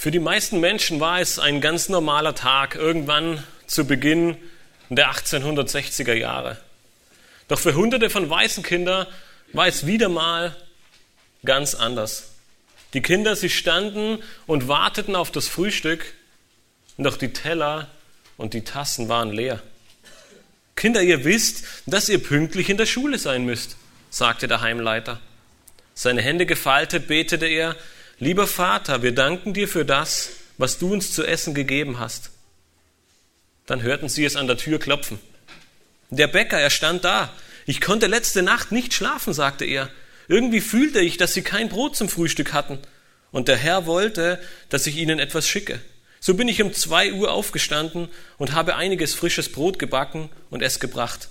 Für die meisten Menschen war es ein ganz normaler Tag, irgendwann zu Beginn der 1860er Jahre. Doch für hunderte von Waisenkinder war es wieder mal ganz anders. Die Kinder, sie standen und warteten auf das Frühstück, doch die Teller und die Tassen waren leer. Kinder, ihr wisst, dass ihr pünktlich in der Schule sein müsst, sagte der Heimleiter. Seine Hände gefaltet betete er, Lieber Vater, wir danken dir für das, was du uns zu essen gegeben hast. Dann hörten sie es an der Tür klopfen. Der Bäcker, er stand da. Ich konnte letzte Nacht nicht schlafen, sagte er. Irgendwie fühlte ich, dass sie kein Brot zum Frühstück hatten. Und der Herr wollte, dass ich ihnen etwas schicke. So bin ich um zwei Uhr aufgestanden und habe einiges frisches Brot gebacken und es gebracht.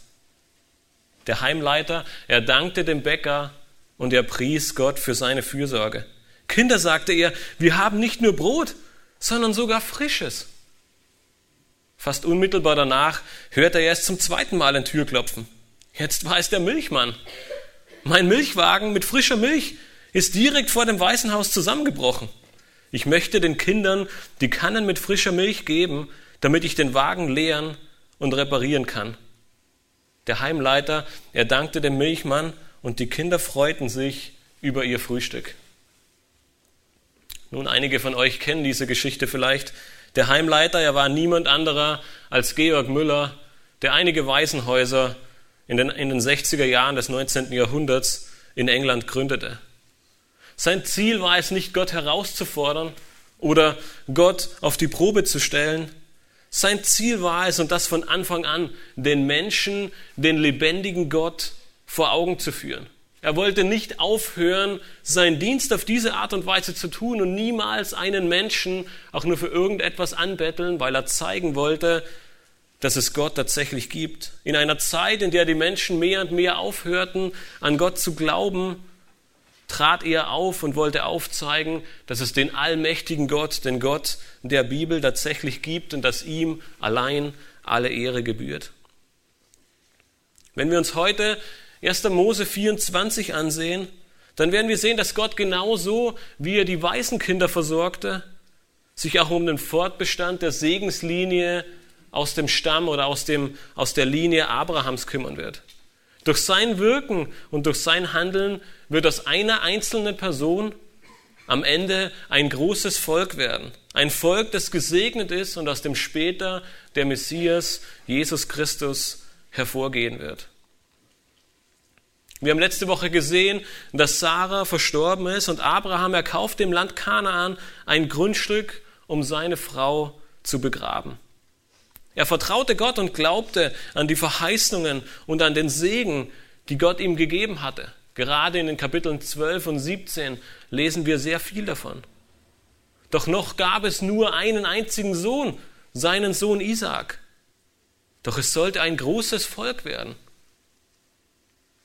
Der Heimleiter, er dankte dem Bäcker und er pries Gott für seine Fürsorge. Kinder, sagte er, wir haben nicht nur Brot, sondern sogar Frisches. Fast unmittelbar danach hörte er es zum zweiten Mal ein Türklopfen. Jetzt war es der Milchmann. Mein Milchwagen mit frischer Milch ist direkt vor dem Weißen Haus zusammengebrochen. Ich möchte den Kindern die Kannen mit frischer Milch geben, damit ich den Wagen leeren und reparieren kann. Der Heimleiter, er dankte dem Milchmann und die Kinder freuten sich über ihr Frühstück. Nun, einige von euch kennen diese Geschichte vielleicht. Der Heimleiter, er war niemand anderer als Georg Müller, der einige Waisenhäuser in den, in den 60er Jahren des 19. Jahrhunderts in England gründete. Sein Ziel war es nicht, Gott herauszufordern oder Gott auf die Probe zu stellen. Sein Ziel war es, und das von Anfang an, den Menschen den lebendigen Gott vor Augen zu führen. Er wollte nicht aufhören, seinen Dienst auf diese Art und Weise zu tun und niemals einen Menschen auch nur für irgendetwas anbetteln, weil er zeigen wollte, dass es Gott tatsächlich gibt. In einer Zeit, in der die Menschen mehr und mehr aufhörten, an Gott zu glauben, trat er auf und wollte aufzeigen, dass es den allmächtigen Gott, den Gott der Bibel tatsächlich gibt und dass ihm allein alle Ehre gebührt. Wenn wir uns heute 1. Mose 24 ansehen, dann werden wir sehen, dass Gott genauso, wie er die Waisenkinder versorgte, sich auch um den Fortbestand der Segenslinie aus dem Stamm oder aus, dem, aus der Linie Abrahams kümmern wird. Durch sein Wirken und durch sein Handeln wird aus einer einzelnen Person am Ende ein großes Volk werden. Ein Volk, das gesegnet ist und aus dem später der Messias, Jesus Christus, hervorgehen wird. Wir haben letzte Woche gesehen, dass Sarah verstorben ist und Abraham erkauft dem Land Kanaan ein Grundstück, um seine Frau zu begraben. Er vertraute Gott und glaubte an die Verheißungen und an den Segen, die Gott ihm gegeben hatte. Gerade in den Kapiteln 12 und 17 lesen wir sehr viel davon. Doch noch gab es nur einen einzigen Sohn, seinen Sohn Isaak. Doch es sollte ein großes Volk werden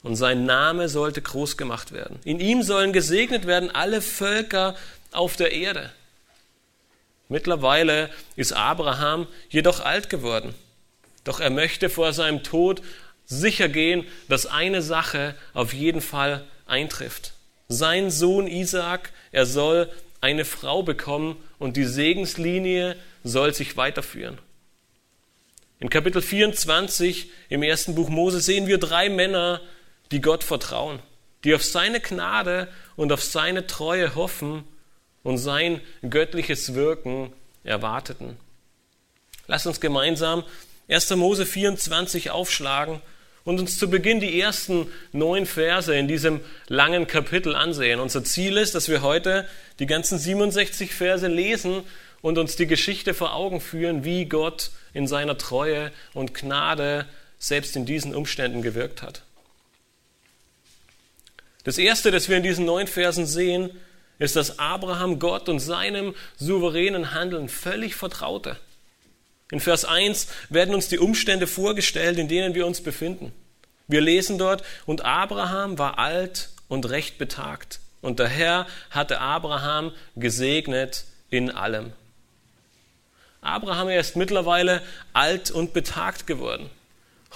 und sein Name sollte groß gemacht werden. In ihm sollen gesegnet werden alle Völker auf der Erde. Mittlerweile ist Abraham jedoch alt geworden. Doch er möchte vor seinem Tod sicher gehen, dass eine Sache auf jeden Fall eintrifft. Sein Sohn Isaak, er soll eine Frau bekommen und die Segenslinie soll sich weiterführen. In Kapitel 24 im ersten Buch Mose sehen wir drei Männer, die Gott vertrauen, die auf seine Gnade und auf seine Treue hoffen und sein göttliches Wirken erwarteten. Lass uns gemeinsam 1. Mose 24 aufschlagen und uns zu Beginn die ersten neun Verse in diesem langen Kapitel ansehen. Unser Ziel ist, dass wir heute die ganzen 67 Verse lesen und uns die Geschichte vor Augen führen, wie Gott in seiner Treue und Gnade selbst in diesen Umständen gewirkt hat. Das Erste, das wir in diesen neun Versen sehen, ist, dass Abraham Gott und seinem souveränen Handeln völlig vertraute. In Vers 1 werden uns die Umstände vorgestellt, in denen wir uns befinden. Wir lesen dort, und Abraham war alt und recht betagt, und der Herr hatte Abraham gesegnet in allem. Abraham ist mittlerweile alt und betagt geworden.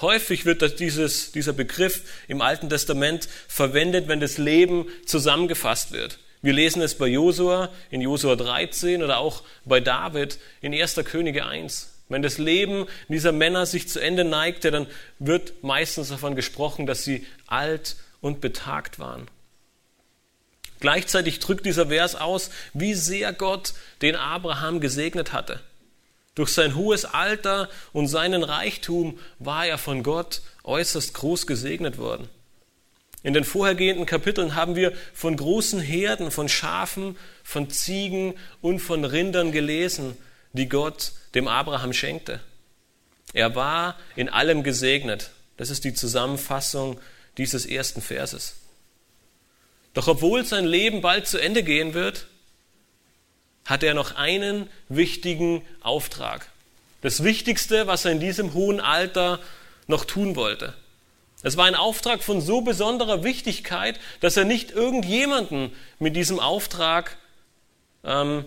Häufig wird dieses, dieser Begriff im Alten Testament verwendet, wenn das Leben zusammengefasst wird. Wir lesen es bei Josua in Josua 13 oder auch bei David in 1. Könige 1. Wenn das Leben dieser Männer sich zu Ende neigte, dann wird meistens davon gesprochen, dass sie alt und betagt waren. Gleichzeitig drückt dieser Vers aus, wie sehr Gott den Abraham gesegnet hatte. Durch sein hohes Alter und seinen Reichtum war er von Gott äußerst groß gesegnet worden. In den vorhergehenden Kapiteln haben wir von großen Herden, von Schafen, von Ziegen und von Rindern gelesen, die Gott dem Abraham schenkte. Er war in allem gesegnet. Das ist die Zusammenfassung dieses ersten Verses. Doch obwohl sein Leben bald zu Ende gehen wird, hat er noch einen wichtigen Auftrag. Das Wichtigste, was er in diesem hohen Alter noch tun wollte. Es war ein Auftrag von so besonderer Wichtigkeit, dass er nicht irgendjemanden mit diesem Auftrag ähm,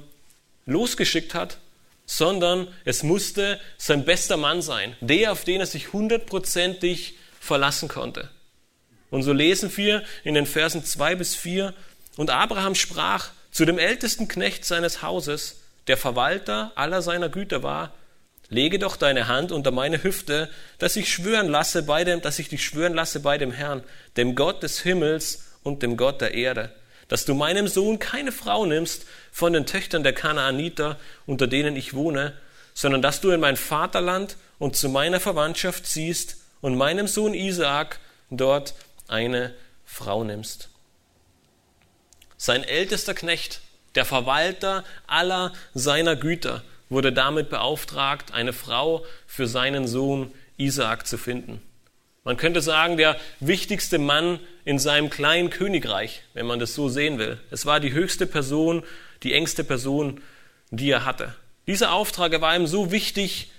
losgeschickt hat, sondern es musste sein bester Mann sein, der, auf den er sich hundertprozentig verlassen konnte. Und so lesen wir in den Versen zwei bis vier und Abraham sprach zu dem ältesten Knecht seines Hauses, der Verwalter aller seiner Güter war, lege doch deine Hand unter meine Hüfte, dass ich schwören lasse bei dem, dass ich dich schwören lasse bei dem Herrn, dem Gott des Himmels und dem Gott der Erde, dass du meinem Sohn keine Frau nimmst von den Töchtern der Kanaaniter, unter denen ich wohne, sondern dass du in mein Vaterland und zu meiner Verwandtschaft ziehst und meinem Sohn Isaak dort eine Frau nimmst. Sein ältester Knecht, der Verwalter aller seiner Güter, wurde damit beauftragt, eine Frau für seinen Sohn Isaak zu finden. Man könnte sagen, der wichtigste Mann in seinem kleinen Königreich, wenn man das so sehen will. Es war die höchste Person, die engste Person, die er hatte. Dieser Auftrag war ihm so wichtig,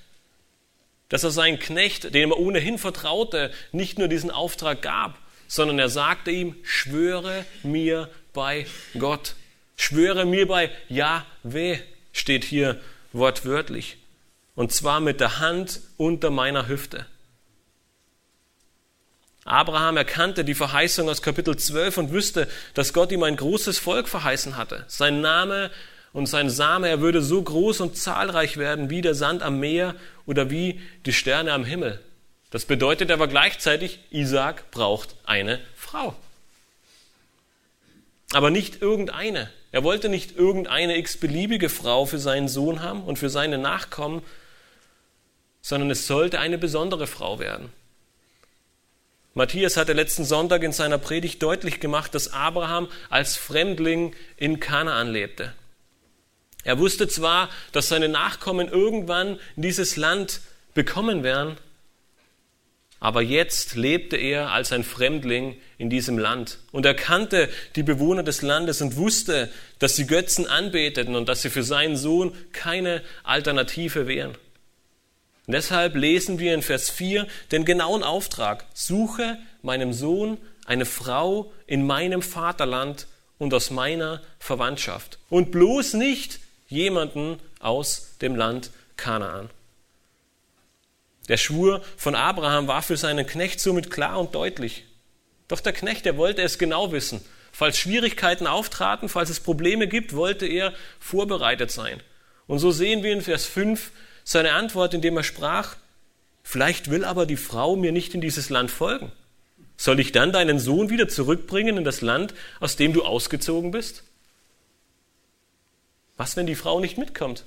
dass er seinen Knecht, dem er ohnehin vertraute, nicht nur diesen Auftrag gab, sondern er sagte ihm, schwöre mir bei Gott. Schwöre mir bei Yahweh, steht hier wortwörtlich. Und zwar mit der Hand unter meiner Hüfte. Abraham erkannte die Verheißung aus Kapitel 12 und wüsste, dass Gott ihm ein großes Volk verheißen hatte. Sein Name und sein Same, er würde so groß und zahlreich werden wie der Sand am Meer oder wie die Sterne am Himmel. Das bedeutet aber gleichzeitig, Isaac braucht eine Frau. Aber nicht irgendeine. Er wollte nicht irgendeine x-beliebige Frau für seinen Sohn haben und für seine Nachkommen, sondern es sollte eine besondere Frau werden. Matthias hatte letzten Sonntag in seiner Predigt deutlich gemacht, dass Abraham als Fremdling in Kanaan lebte. Er wusste zwar, dass seine Nachkommen irgendwann dieses Land bekommen werden, aber jetzt lebte er als ein Fremdling in diesem Land. Und er kannte die Bewohner des Landes und wusste, dass sie Götzen anbeteten und dass sie für seinen Sohn keine Alternative wären. Deshalb lesen wir in Vers 4 den genauen Auftrag. Suche meinem Sohn eine Frau in meinem Vaterland und aus meiner Verwandtschaft. Und bloß nicht jemanden aus dem Land Kanaan. Der Schwur von Abraham war für seinen Knecht somit klar und deutlich. Doch der Knecht, der wollte es genau wissen. Falls Schwierigkeiten auftraten, falls es Probleme gibt, wollte er vorbereitet sein. Und so sehen wir in Vers 5 seine Antwort, indem er sprach, vielleicht will aber die Frau mir nicht in dieses Land folgen. Soll ich dann deinen Sohn wieder zurückbringen in das Land, aus dem du ausgezogen bist? Was, wenn die Frau nicht mitkommt?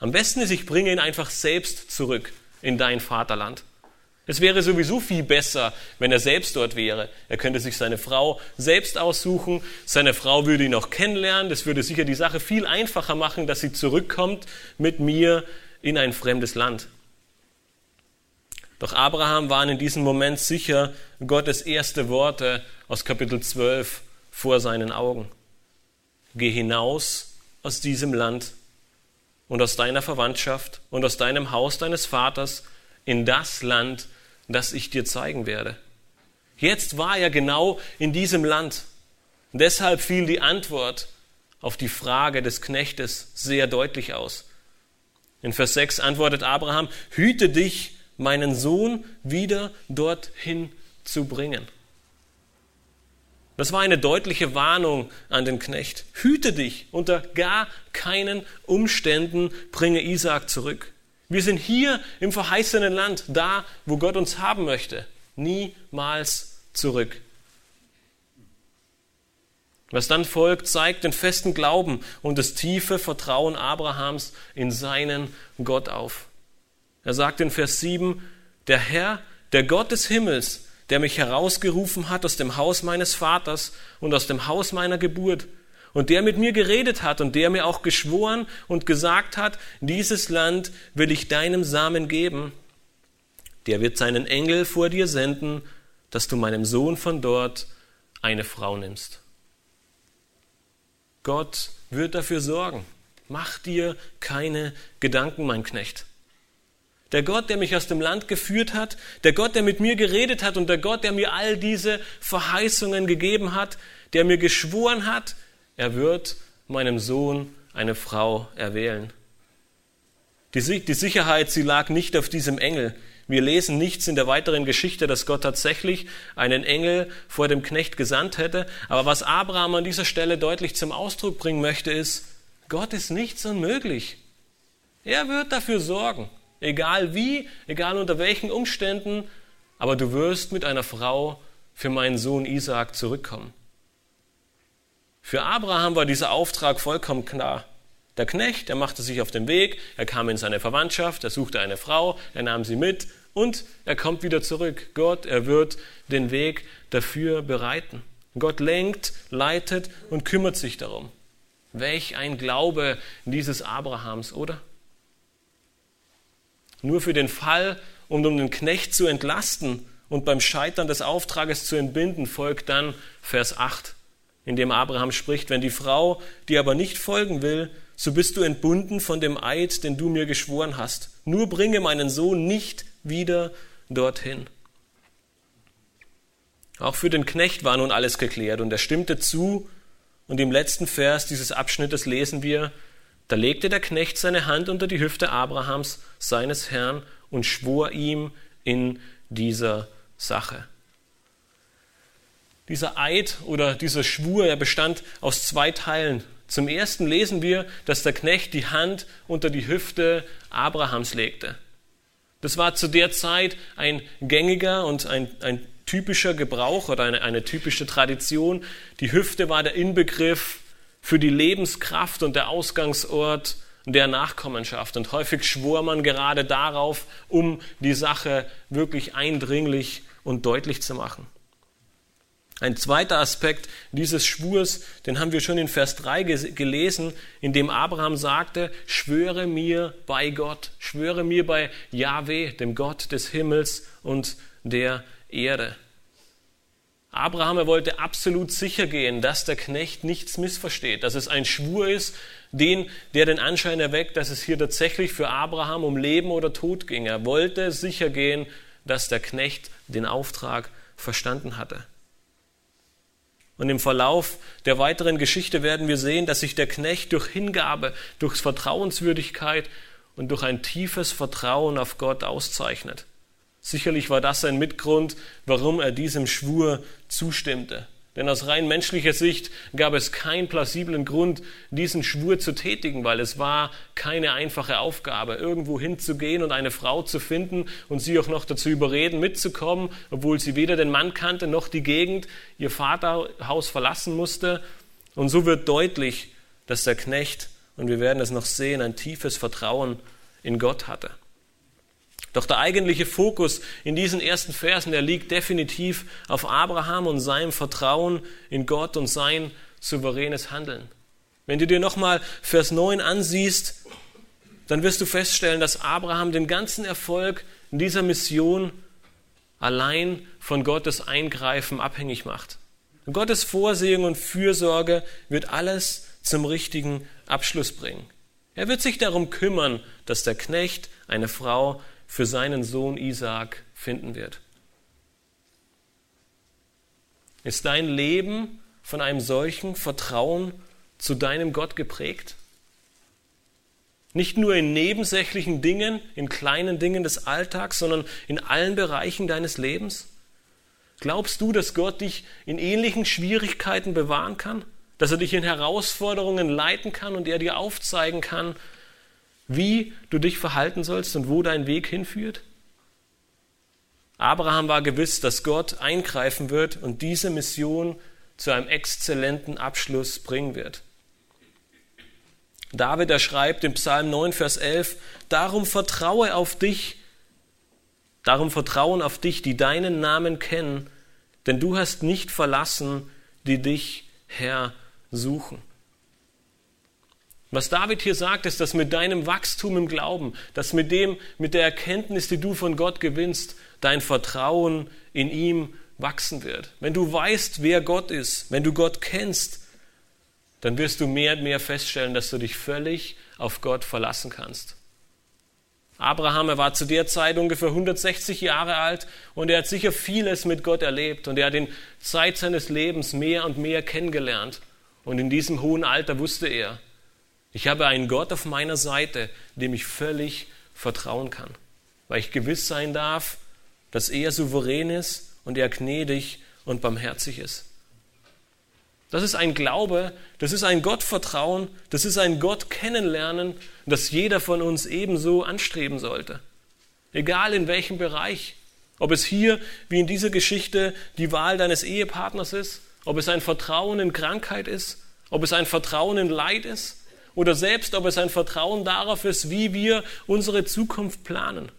Am besten ist, ich bringe ihn einfach selbst zurück in dein Vaterland. Es wäre sowieso viel besser, wenn er selbst dort wäre. Er könnte sich seine Frau selbst aussuchen, seine Frau würde ihn auch kennenlernen, das würde sicher die Sache viel einfacher machen, dass sie zurückkommt mit mir in ein fremdes Land. Doch Abraham waren in diesem Moment sicher Gottes erste Worte aus Kapitel 12 vor seinen Augen. Geh hinaus aus diesem Land und aus deiner Verwandtschaft und aus deinem Haus deines Vaters in das Land, das ich dir zeigen werde. Jetzt war er genau in diesem Land. Und deshalb fiel die Antwort auf die Frage des Knechtes sehr deutlich aus. In Vers 6 antwortet Abraham, hüte dich, meinen Sohn wieder dorthin zu bringen. Das war eine deutliche Warnung an den Knecht. Hüte dich, unter gar keinen Umständen bringe Isaak zurück. Wir sind hier im verheißenen Land, da, wo Gott uns haben möchte. Niemals zurück. Was dann folgt, zeigt den festen Glauben und das tiefe Vertrauen Abrahams in seinen Gott auf. Er sagt in Vers 7, der Herr, der Gott des Himmels, der mich herausgerufen hat aus dem Haus meines Vaters und aus dem Haus meiner Geburt, und der mit mir geredet hat und der mir auch geschworen und gesagt hat, dieses Land will ich deinem Samen geben, der wird seinen Engel vor dir senden, dass du meinem Sohn von dort eine Frau nimmst. Gott wird dafür sorgen. Mach dir keine Gedanken, mein Knecht. Der Gott, der mich aus dem Land geführt hat, der Gott, der mit mir geredet hat und der Gott, der mir all diese Verheißungen gegeben hat, der mir geschworen hat, er wird meinem Sohn eine Frau erwählen. Die, die Sicherheit, sie lag nicht auf diesem Engel. Wir lesen nichts in der weiteren Geschichte, dass Gott tatsächlich einen Engel vor dem Knecht gesandt hätte. Aber was Abraham an dieser Stelle deutlich zum Ausdruck bringen möchte, ist, Gott ist nichts unmöglich. Er wird dafür sorgen. Egal wie, egal unter welchen Umständen, aber du wirst mit einer Frau für meinen Sohn Isaak zurückkommen. Für Abraham war dieser Auftrag vollkommen klar. Der Knecht, der machte sich auf den Weg, er kam in seine Verwandtschaft, er suchte eine Frau, er nahm sie mit und er kommt wieder zurück. Gott, er wird den Weg dafür bereiten. Gott lenkt, leitet und kümmert sich darum. Welch ein Glaube dieses Abrahams, oder? Nur für den Fall, um den Knecht zu entlasten und beim Scheitern des Auftrages zu entbinden, folgt dann Vers 8, in dem Abraham spricht, wenn die Frau dir aber nicht folgen will, so bist du entbunden von dem Eid, den du mir geschworen hast. Nur bringe meinen Sohn nicht wieder dorthin. Auch für den Knecht war nun alles geklärt und er stimmte zu und im letzten Vers dieses Abschnittes lesen wir, da legte der Knecht seine Hand unter die Hüfte Abrahams, seines Herrn, und schwor ihm in dieser Sache. Dieser Eid oder dieser Schwur, er bestand aus zwei Teilen. Zum ersten lesen wir, dass der Knecht die Hand unter die Hüfte Abrahams legte. Das war zu der Zeit ein gängiger und ein, ein typischer Gebrauch oder eine, eine typische Tradition. Die Hüfte war der Inbegriff für die Lebenskraft und der Ausgangsort der Nachkommenschaft. Und häufig schwor man gerade darauf, um die Sache wirklich eindringlich und deutlich zu machen. Ein zweiter Aspekt dieses Schwurs, den haben wir schon in Vers 3 gelesen, in dem Abraham sagte, schwöre mir bei Gott, schwöre mir bei Yahweh, dem Gott des Himmels und der Erde. Abraham, er wollte absolut sicher gehen, dass der Knecht nichts missversteht, dass es ein Schwur ist, den, der den Anschein erweckt, dass es hier tatsächlich für Abraham um Leben oder Tod ging. Er wollte sicher gehen, dass der Knecht den Auftrag verstanden hatte. Und im Verlauf der weiteren Geschichte werden wir sehen, dass sich der Knecht durch Hingabe, durch Vertrauenswürdigkeit und durch ein tiefes Vertrauen auf Gott auszeichnet. Sicherlich war das ein Mitgrund, warum er diesem Schwur zustimmte. Denn aus rein menschlicher Sicht gab es keinen plausiblen Grund, diesen Schwur zu tätigen, weil es war keine einfache Aufgabe, irgendwo hinzugehen und eine Frau zu finden und sie auch noch dazu überreden, mitzukommen, obwohl sie weder den Mann kannte noch die Gegend, ihr Vaterhaus verlassen musste. Und so wird deutlich, dass der Knecht, und wir werden es noch sehen, ein tiefes Vertrauen in Gott hatte. Doch der eigentliche Fokus in diesen ersten Versen, der liegt definitiv auf Abraham und seinem Vertrauen in Gott und sein souveränes Handeln. Wenn du dir nochmal Vers 9 ansiehst, dann wirst du feststellen, dass Abraham den ganzen Erfolg in dieser Mission allein von Gottes Eingreifen abhängig macht. Gottes Vorsehung und Fürsorge wird alles zum richtigen Abschluss bringen. Er wird sich darum kümmern, dass der Knecht eine Frau für seinen Sohn Isaak finden wird. Ist dein Leben von einem solchen Vertrauen zu deinem Gott geprägt? Nicht nur in nebensächlichen Dingen, in kleinen Dingen des Alltags, sondern in allen Bereichen deines Lebens? Glaubst du, dass Gott dich in ähnlichen Schwierigkeiten bewahren kann? Dass er dich in Herausforderungen leiten kann und er dir aufzeigen kann, wie du dich verhalten sollst und wo dein Weg hinführt? Abraham war gewiss, dass Gott eingreifen wird und diese Mission zu einem exzellenten Abschluss bringen wird. David, er schreibt im Psalm 9, Vers 11, Darum vertraue auf dich, darum vertrauen auf dich, die deinen Namen kennen, denn du hast nicht verlassen, die dich, Herr, suchen. Was David hier sagt, ist, dass mit deinem Wachstum im Glauben, dass mit dem, mit der Erkenntnis, die du von Gott gewinnst, dein Vertrauen in ihm wachsen wird. Wenn du weißt, wer Gott ist, wenn du Gott kennst, dann wirst du mehr und mehr feststellen, dass du dich völlig auf Gott verlassen kannst. Abraham, er war zu der Zeit ungefähr 160 Jahre alt und er hat sicher vieles mit Gott erlebt und er hat in Zeit seines Lebens mehr und mehr kennengelernt. Und in diesem hohen Alter wusste er, ich habe einen Gott auf meiner Seite, dem ich völlig vertrauen kann, weil ich gewiss sein darf, dass er souverän ist und er gnädig und barmherzig ist. Das ist ein Glaube, das ist ein Gottvertrauen, das ist ein Gott kennenlernen, das jeder von uns ebenso anstreben sollte. Egal in welchem Bereich. Ob es hier, wie in dieser Geschichte, die Wahl deines Ehepartners ist, ob es ein Vertrauen in Krankheit ist, ob es ein Vertrauen in Leid ist, oder selbst ob es ein Vertrauen darauf ist, wie wir unsere Zukunft planen.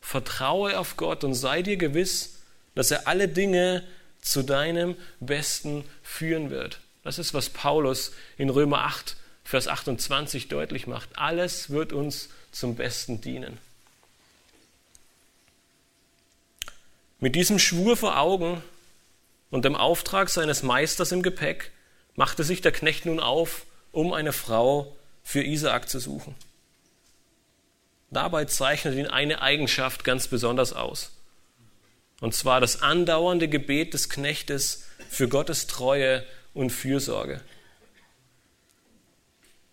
Vertraue auf Gott und sei dir gewiss, dass er alle Dinge zu deinem Besten führen wird. Das ist, was Paulus in Römer 8, Vers 28 deutlich macht. Alles wird uns zum Besten dienen. Mit diesem Schwur vor Augen und dem Auftrag seines Meisters im Gepäck machte sich der Knecht nun auf, um eine Frau für Isaak zu suchen. Dabei zeichnet ihn eine Eigenschaft ganz besonders aus. Und zwar das andauernde Gebet des Knechtes für Gottes Treue und Fürsorge.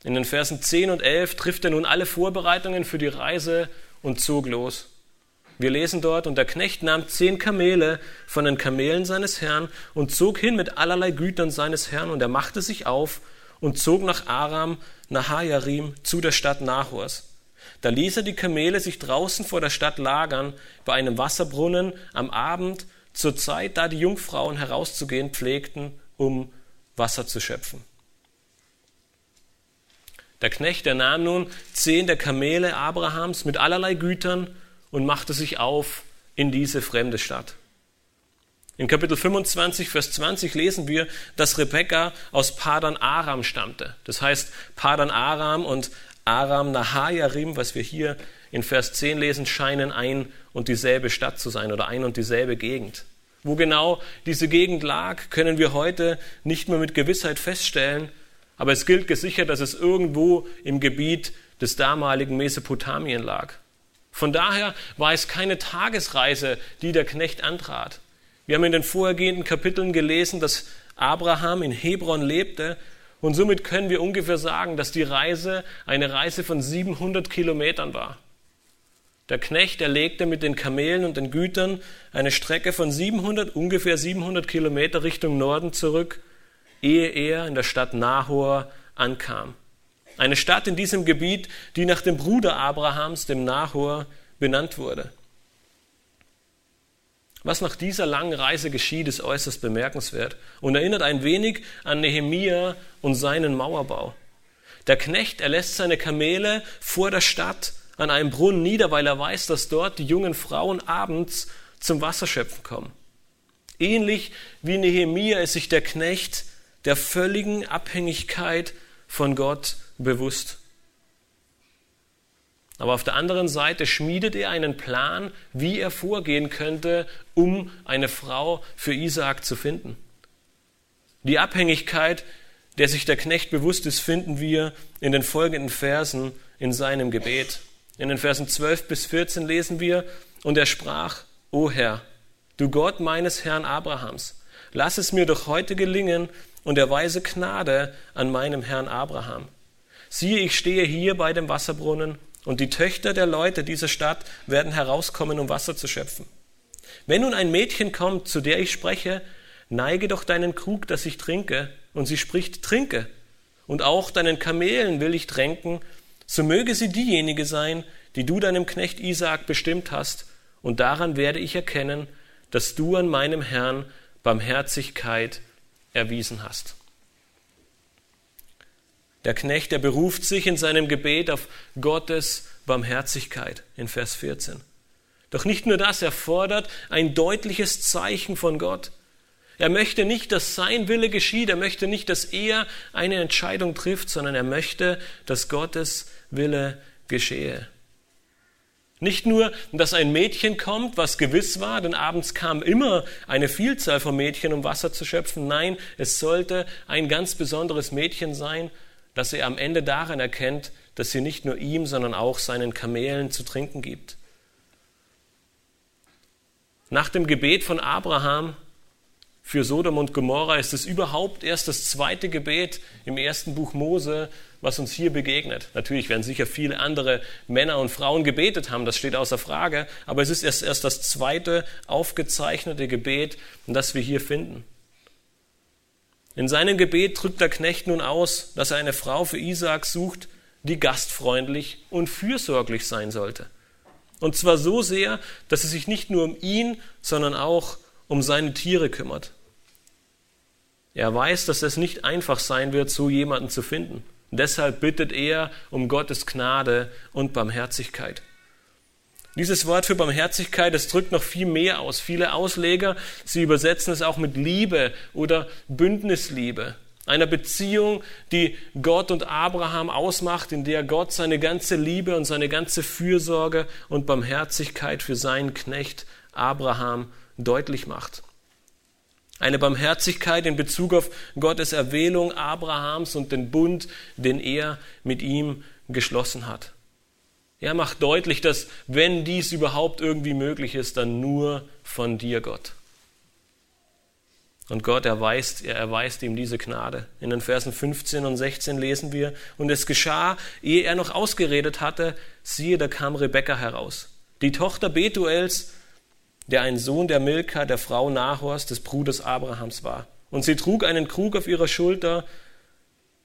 In den Versen 10 und 11 trifft er nun alle Vorbereitungen für die Reise und zog los. Wir lesen dort, und der Knecht nahm zehn Kamele von den Kamelen seines Herrn und zog hin mit allerlei Gütern seines Herrn, und er machte sich auf und zog nach Aram, Nahajarim, zu der Stadt Nahors. Da ließ er die Kamele sich draußen vor der Stadt lagern, bei einem Wasserbrunnen am Abend, zur Zeit, da die Jungfrauen herauszugehen pflegten, um Wasser zu schöpfen. Der Knecht, der nahm nun zehn der Kamele Abrahams mit allerlei Gütern und machte sich auf in diese fremde Stadt. In Kapitel 25, Vers 20 lesen wir, dass Rebekka aus Padan Aram stammte. Das heißt, Padan Aram und Aram Nahajarim, was wir hier in Vers 10 lesen, scheinen ein und dieselbe Stadt zu sein oder ein und dieselbe Gegend. Wo genau diese Gegend lag, können wir heute nicht mehr mit Gewissheit feststellen, aber es gilt gesichert, dass es irgendwo im Gebiet des damaligen Mesopotamien lag. Von daher war es keine Tagesreise, die der Knecht antrat. Wir haben in den vorhergehenden Kapiteln gelesen, dass Abraham in Hebron lebte und somit können wir ungefähr sagen, dass die Reise eine Reise von 700 Kilometern war. Der Knecht erlegte mit den Kamelen und den Gütern eine Strecke von 700, ungefähr 700 Kilometer Richtung Norden zurück, ehe er in der Stadt Nahor ankam. Eine Stadt in diesem Gebiet, die nach dem Bruder Abrahams, dem Nahor, benannt wurde. Was nach dieser langen Reise geschieht, ist äußerst bemerkenswert und erinnert ein wenig an Nehemia und seinen Mauerbau. Der Knecht erlässt seine Kamele vor der Stadt an einem Brunnen nieder, weil er weiß, dass dort die jungen Frauen abends zum Wasserschöpfen kommen. Ähnlich wie Nehemia ist sich der Knecht der völligen Abhängigkeit von Gott bewusst. Aber auf der anderen Seite schmiedet er einen Plan, wie er vorgehen könnte, um eine Frau für Isaak zu finden. Die Abhängigkeit, der sich der Knecht bewusst ist, finden wir in den folgenden Versen in seinem Gebet. In den Versen 12 bis 14 lesen wir, und er sprach, O Herr, du Gott meines Herrn Abrahams, lass es mir doch heute gelingen und erweise Gnade an meinem Herrn Abraham. Siehe, ich stehe hier bei dem Wasserbrunnen und die Töchter der Leute dieser Stadt werden herauskommen, um Wasser zu schöpfen. Wenn nun ein Mädchen kommt, zu der ich spreche, neige doch deinen Krug, dass ich trinke, und sie spricht, trinke, und auch deinen Kamelen will ich tränken, so möge sie diejenige sein, die du deinem Knecht Isaak bestimmt hast, und daran werde ich erkennen, dass du an meinem Herrn Barmherzigkeit erwiesen hast. Der Knecht, der beruft sich in seinem Gebet auf Gottes Barmherzigkeit in Vers 14. Doch nicht nur das, er fordert ein deutliches Zeichen von Gott. Er möchte nicht, dass sein Wille geschieht, er möchte nicht, dass er eine Entscheidung trifft, sondern er möchte, dass Gottes Wille geschehe. Nicht nur, dass ein Mädchen kommt, was gewiss war, denn abends kam immer eine Vielzahl von Mädchen, um Wasser zu schöpfen. Nein, es sollte ein ganz besonderes Mädchen sein, das er am Ende daran erkennt, dass sie nicht nur ihm, sondern auch seinen Kamelen zu trinken gibt. Nach dem Gebet von Abraham für Sodom und Gomorra ist es überhaupt erst das zweite Gebet im ersten Buch Mose, was uns hier begegnet. Natürlich werden sicher viele andere Männer und Frauen gebetet haben, das steht außer Frage, aber es ist erst, erst das zweite aufgezeichnete Gebet, das wir hier finden. In seinem Gebet drückt der Knecht nun aus, dass er eine Frau für Isaak sucht, die gastfreundlich und fürsorglich sein sollte. Und zwar so sehr, dass sie sich nicht nur um ihn, sondern auch um seine Tiere kümmert. Er weiß, dass es nicht einfach sein wird, so jemanden zu finden. Deshalb bittet er um Gottes Gnade und Barmherzigkeit. Dieses Wort für Barmherzigkeit, das drückt noch viel mehr aus. Viele Ausleger, sie übersetzen es auch mit Liebe oder Bündnisliebe. Einer Beziehung, die Gott und Abraham ausmacht, in der Gott seine ganze Liebe und seine ganze Fürsorge und Barmherzigkeit für seinen Knecht Abraham deutlich macht. Eine Barmherzigkeit in Bezug auf Gottes Erwählung Abrahams und den Bund, den er mit ihm geschlossen hat. Er macht deutlich, dass wenn dies überhaupt irgendwie möglich ist, dann nur von dir, Gott. Und Gott erweist, er erweist ihm diese Gnade. In den Versen 15 und 16 lesen wir, und es geschah, ehe er noch ausgeredet hatte, siehe, da kam Rebekka heraus, die Tochter Betuels, der ein Sohn der Milka, der Frau Nahors, des Bruders Abrahams war. Und sie trug einen Krug auf ihrer Schulter.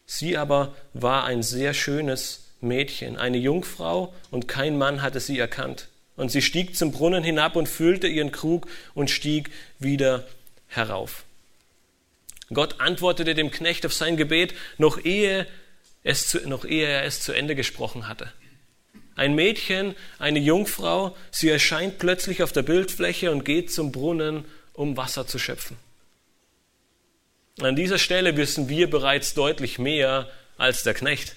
Sie aber war ein sehr schönes Mädchen, eine Jungfrau, und kein Mann hatte sie erkannt. Und sie stieg zum Brunnen hinab und füllte ihren Krug und stieg wieder herauf. Gott antwortete dem Knecht auf sein Gebet, noch ehe, es zu, noch ehe er es zu Ende gesprochen hatte. Ein Mädchen, eine Jungfrau, sie erscheint plötzlich auf der Bildfläche und geht zum Brunnen, um Wasser zu schöpfen. An dieser Stelle wissen wir bereits deutlich mehr als der Knecht.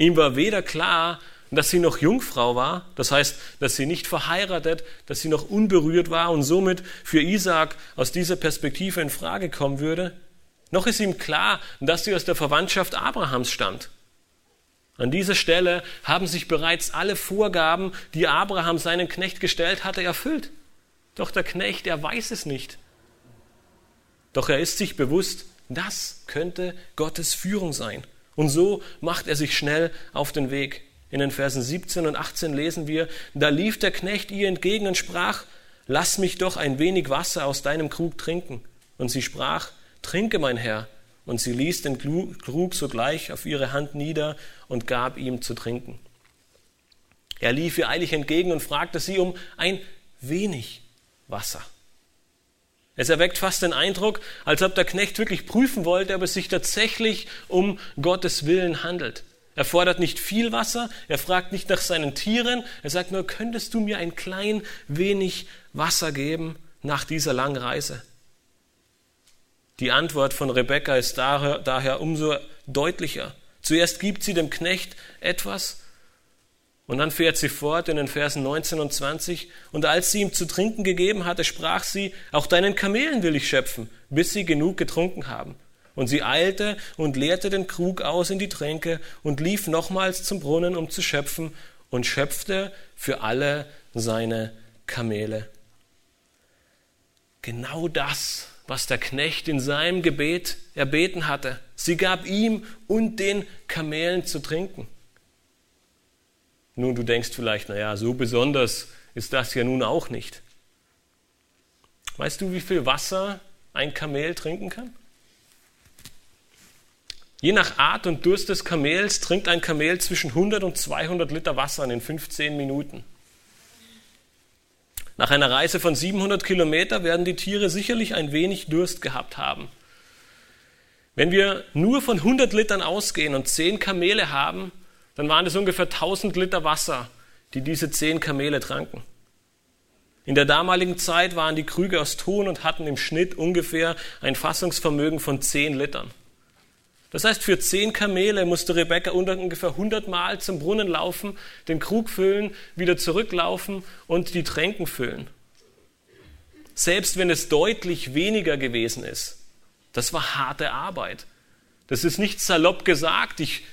Ihm war weder klar, dass sie noch Jungfrau war, das heißt, dass sie nicht verheiratet, dass sie noch unberührt war und somit für Isaak aus dieser Perspektive in Frage kommen würde, noch ist ihm klar, dass sie aus der Verwandtschaft Abrahams stammt. An dieser Stelle haben sich bereits alle Vorgaben, die Abraham seinem Knecht gestellt hatte, erfüllt. Doch der Knecht, er weiß es nicht. Doch er ist sich bewusst, das könnte Gottes Führung sein. Und so macht er sich schnell auf den Weg. In den Versen 17 und 18 lesen wir, da lief der Knecht ihr entgegen und sprach, lass mich doch ein wenig Wasser aus deinem Krug trinken. Und sie sprach, trinke mein Herr. Und sie ließ den Krug sogleich auf ihre Hand nieder und gab ihm zu trinken. Er lief ihr eilig entgegen und fragte sie um ein wenig Wasser. Es erweckt fast den Eindruck, als ob der Knecht wirklich prüfen wollte, ob es sich tatsächlich um Gottes Willen handelt. Er fordert nicht viel Wasser, er fragt nicht nach seinen Tieren, er sagt nur, könntest du mir ein klein wenig Wasser geben nach dieser langen Reise? Die Antwort von Rebekka ist daher, umso deutlicher. Zuerst gibt sie dem Knecht etwas und dann fährt sie fort in den Versen 19 und 20. Und als sie ihm zu trinken gegeben hatte, sprach sie, auch deinen Kamelen will ich schöpfen, bis sie genug getrunken haben. Und sie eilte und leerte den Krug aus in die Tränke und lief nochmals zum Brunnen, um zu schöpfen, und schöpfte für alle seine Kamele. Genau das was der Knecht in seinem Gebet erbeten hatte. Sie gab ihm und den Kamelen zu trinken. Nun, du denkst vielleicht, naja, so besonders ist das ja nun auch nicht. Weißt du, wie viel Wasser ein Kamel trinken kann? Je nach Art und Durst des Kamels trinkt ein Kamel zwischen 100 und 200 Liter Wasser in 15 Minuten. Nach einer Reise von 700 Kilometern werden die Tiere sicherlich ein wenig Durst gehabt haben. Wenn wir nur von 100 Litern ausgehen und 10 Kamele haben, dann waren es ungefähr 1000 Liter Wasser, die diese 10 Kamele tranken. In der damaligen Zeit waren die Krüge aus Ton und hatten im Schnitt ungefähr ein Fassungsvermögen von 10 Litern. Das heißt, für zehn Kamele musste Rebecca ungefähr 100 Mal zum Brunnen laufen, den Krug füllen, wieder zurücklaufen und die Tränken füllen. Selbst wenn es deutlich weniger gewesen ist, das war harte Arbeit. Das ist nicht salopp gesagt, ich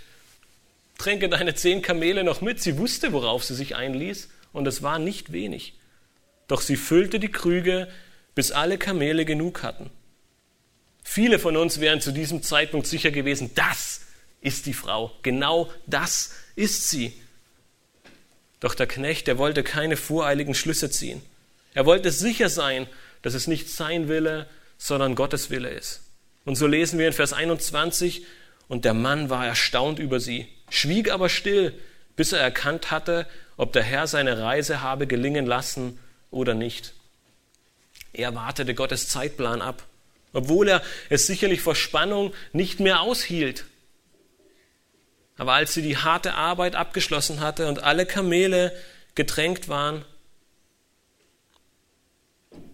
tränke deine zehn Kamele noch mit. Sie wusste, worauf sie sich einließ, und es war nicht wenig. Doch sie füllte die Krüge, bis alle Kamele genug hatten. Viele von uns wären zu diesem Zeitpunkt sicher gewesen, das ist die Frau, genau das ist sie. Doch der Knecht, der wollte keine voreiligen Schlüsse ziehen. Er wollte sicher sein, dass es nicht sein Wille, sondern Gottes Wille ist. Und so lesen wir in Vers 21, und der Mann war erstaunt über sie, schwieg aber still, bis er erkannt hatte, ob der Herr seine Reise habe gelingen lassen oder nicht. Er wartete Gottes Zeitplan ab obwohl er es sicherlich vor Spannung nicht mehr aushielt. Aber als sie die harte Arbeit abgeschlossen hatte und alle Kamele getränkt waren,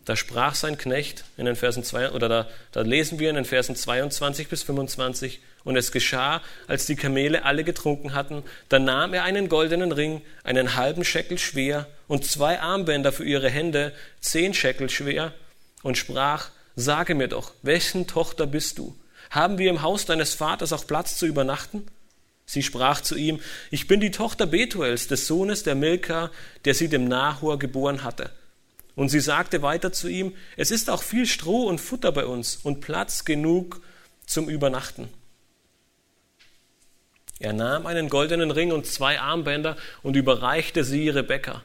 da sprach sein Knecht in den Versen zwei, oder da, da lesen wir in den Versen 22 bis 25, und es geschah, als die Kamele alle getrunken hatten, da nahm er einen goldenen Ring, einen halben Scheckel schwer und zwei Armbänder für ihre Hände, zehn Scheckel schwer, und sprach, Sage mir doch, wessen Tochter bist du? Haben wir im Haus deines Vaters auch Platz zu übernachten? Sie sprach zu ihm, ich bin die Tochter Betuels, des Sohnes der Milka, der sie dem Nahor geboren hatte. Und sie sagte weiter zu ihm, es ist auch viel Stroh und Futter bei uns und Platz genug zum Übernachten. Er nahm einen goldenen Ring und zwei Armbänder und überreichte sie Rebekka.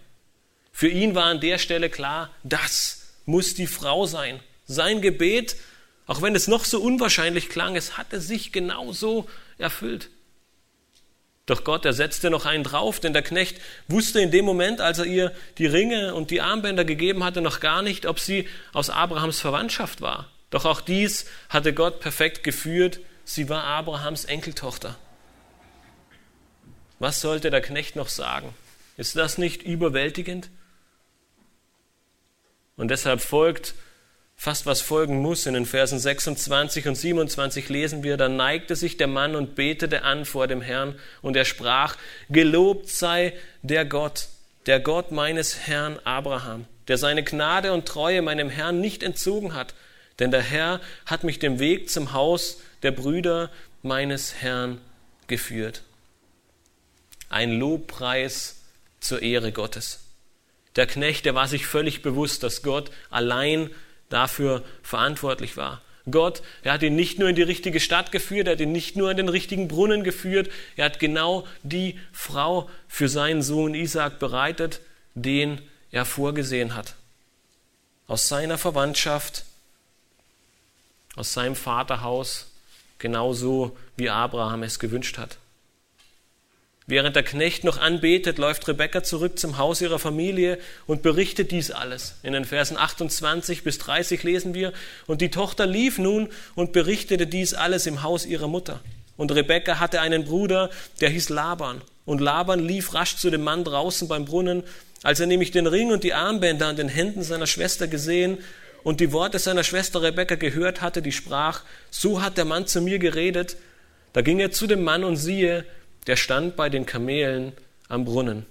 Für ihn war an der Stelle klar, das muss die Frau sein. Sein Gebet, auch wenn es noch so unwahrscheinlich klang, es hatte sich genauso erfüllt. Doch Gott, er setzte noch einen drauf, denn der Knecht wusste in dem Moment, als er ihr die Ringe und die Armbänder gegeben hatte, noch gar nicht, ob sie aus Abrahams Verwandtschaft war. Doch auch dies hatte Gott perfekt geführt. Sie war Abrahams Enkeltochter. Was sollte der Knecht noch sagen? Ist das nicht überwältigend? Und deshalb folgt fast was folgen muss. In den Versen 26 und 27 lesen wir, da neigte sich der Mann und betete an vor dem Herrn und er sprach, gelobt sei der Gott, der Gott meines Herrn Abraham, der seine Gnade und Treue meinem Herrn nicht entzogen hat, denn der Herr hat mich dem Weg zum Haus der Brüder meines Herrn geführt. Ein Lobpreis zur Ehre Gottes. Der Knecht, der war sich völlig bewusst, dass Gott allein dafür verantwortlich war. Gott, er hat ihn nicht nur in die richtige Stadt geführt, er hat ihn nicht nur in den richtigen Brunnen geführt, er hat genau die Frau für seinen Sohn Isaac bereitet, den er vorgesehen hat. Aus seiner Verwandtschaft, aus seinem Vaterhaus, genauso wie Abraham es gewünscht hat. Während der Knecht noch anbetet, läuft Rebekka zurück zum Haus ihrer Familie und berichtet dies alles. In den Versen 28 bis 30 lesen wir, und die Tochter lief nun und berichtete dies alles im Haus ihrer Mutter. Und Rebekka hatte einen Bruder, der hieß Laban. Und Laban lief rasch zu dem Mann draußen beim Brunnen, als er nämlich den Ring und die Armbänder an den Händen seiner Schwester gesehen und die Worte seiner Schwester Rebekka gehört hatte, die sprach, so hat der Mann zu mir geredet. Da ging er zu dem Mann und siehe, der stand bei den Kamelen am Brunnen.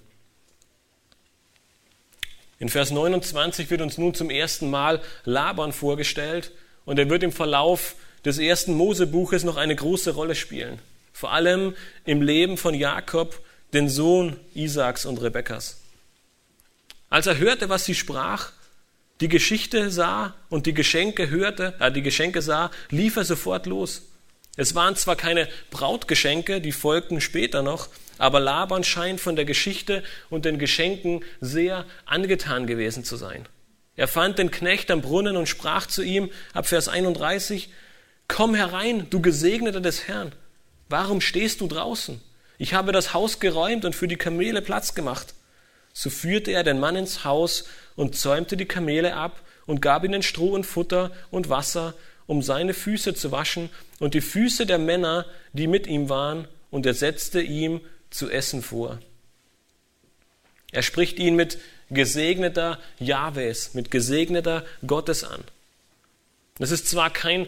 In Vers 29 wird uns nun zum ersten Mal Laban vorgestellt und er wird im Verlauf des ersten Mosebuches noch eine große Rolle spielen. Vor allem im Leben von Jakob, den Sohn Isaaks und Rebekkas. Als er hörte, was sie sprach, die Geschichte sah und die Geschenke hörte, äh, die Geschenke sah, lief er sofort los. Es waren zwar keine Brautgeschenke, die folgten später noch, aber Laban scheint von der Geschichte und den Geschenken sehr angetan gewesen zu sein. Er fand den Knecht am Brunnen und sprach zu ihm, ab Vers 31, Komm herein, du Gesegneter des Herrn. Warum stehst du draußen? Ich habe das Haus geräumt und für die Kamele Platz gemacht. So führte er den Mann ins Haus und zäumte die Kamele ab und gab ihnen Stroh und Futter und Wasser, um seine Füße zu waschen und die Füße der Männer, die mit ihm waren, und er setzte ihm zu essen vor. Er spricht ihn mit gesegneter Jahwes, mit gesegneter Gottes an. Das ist zwar kein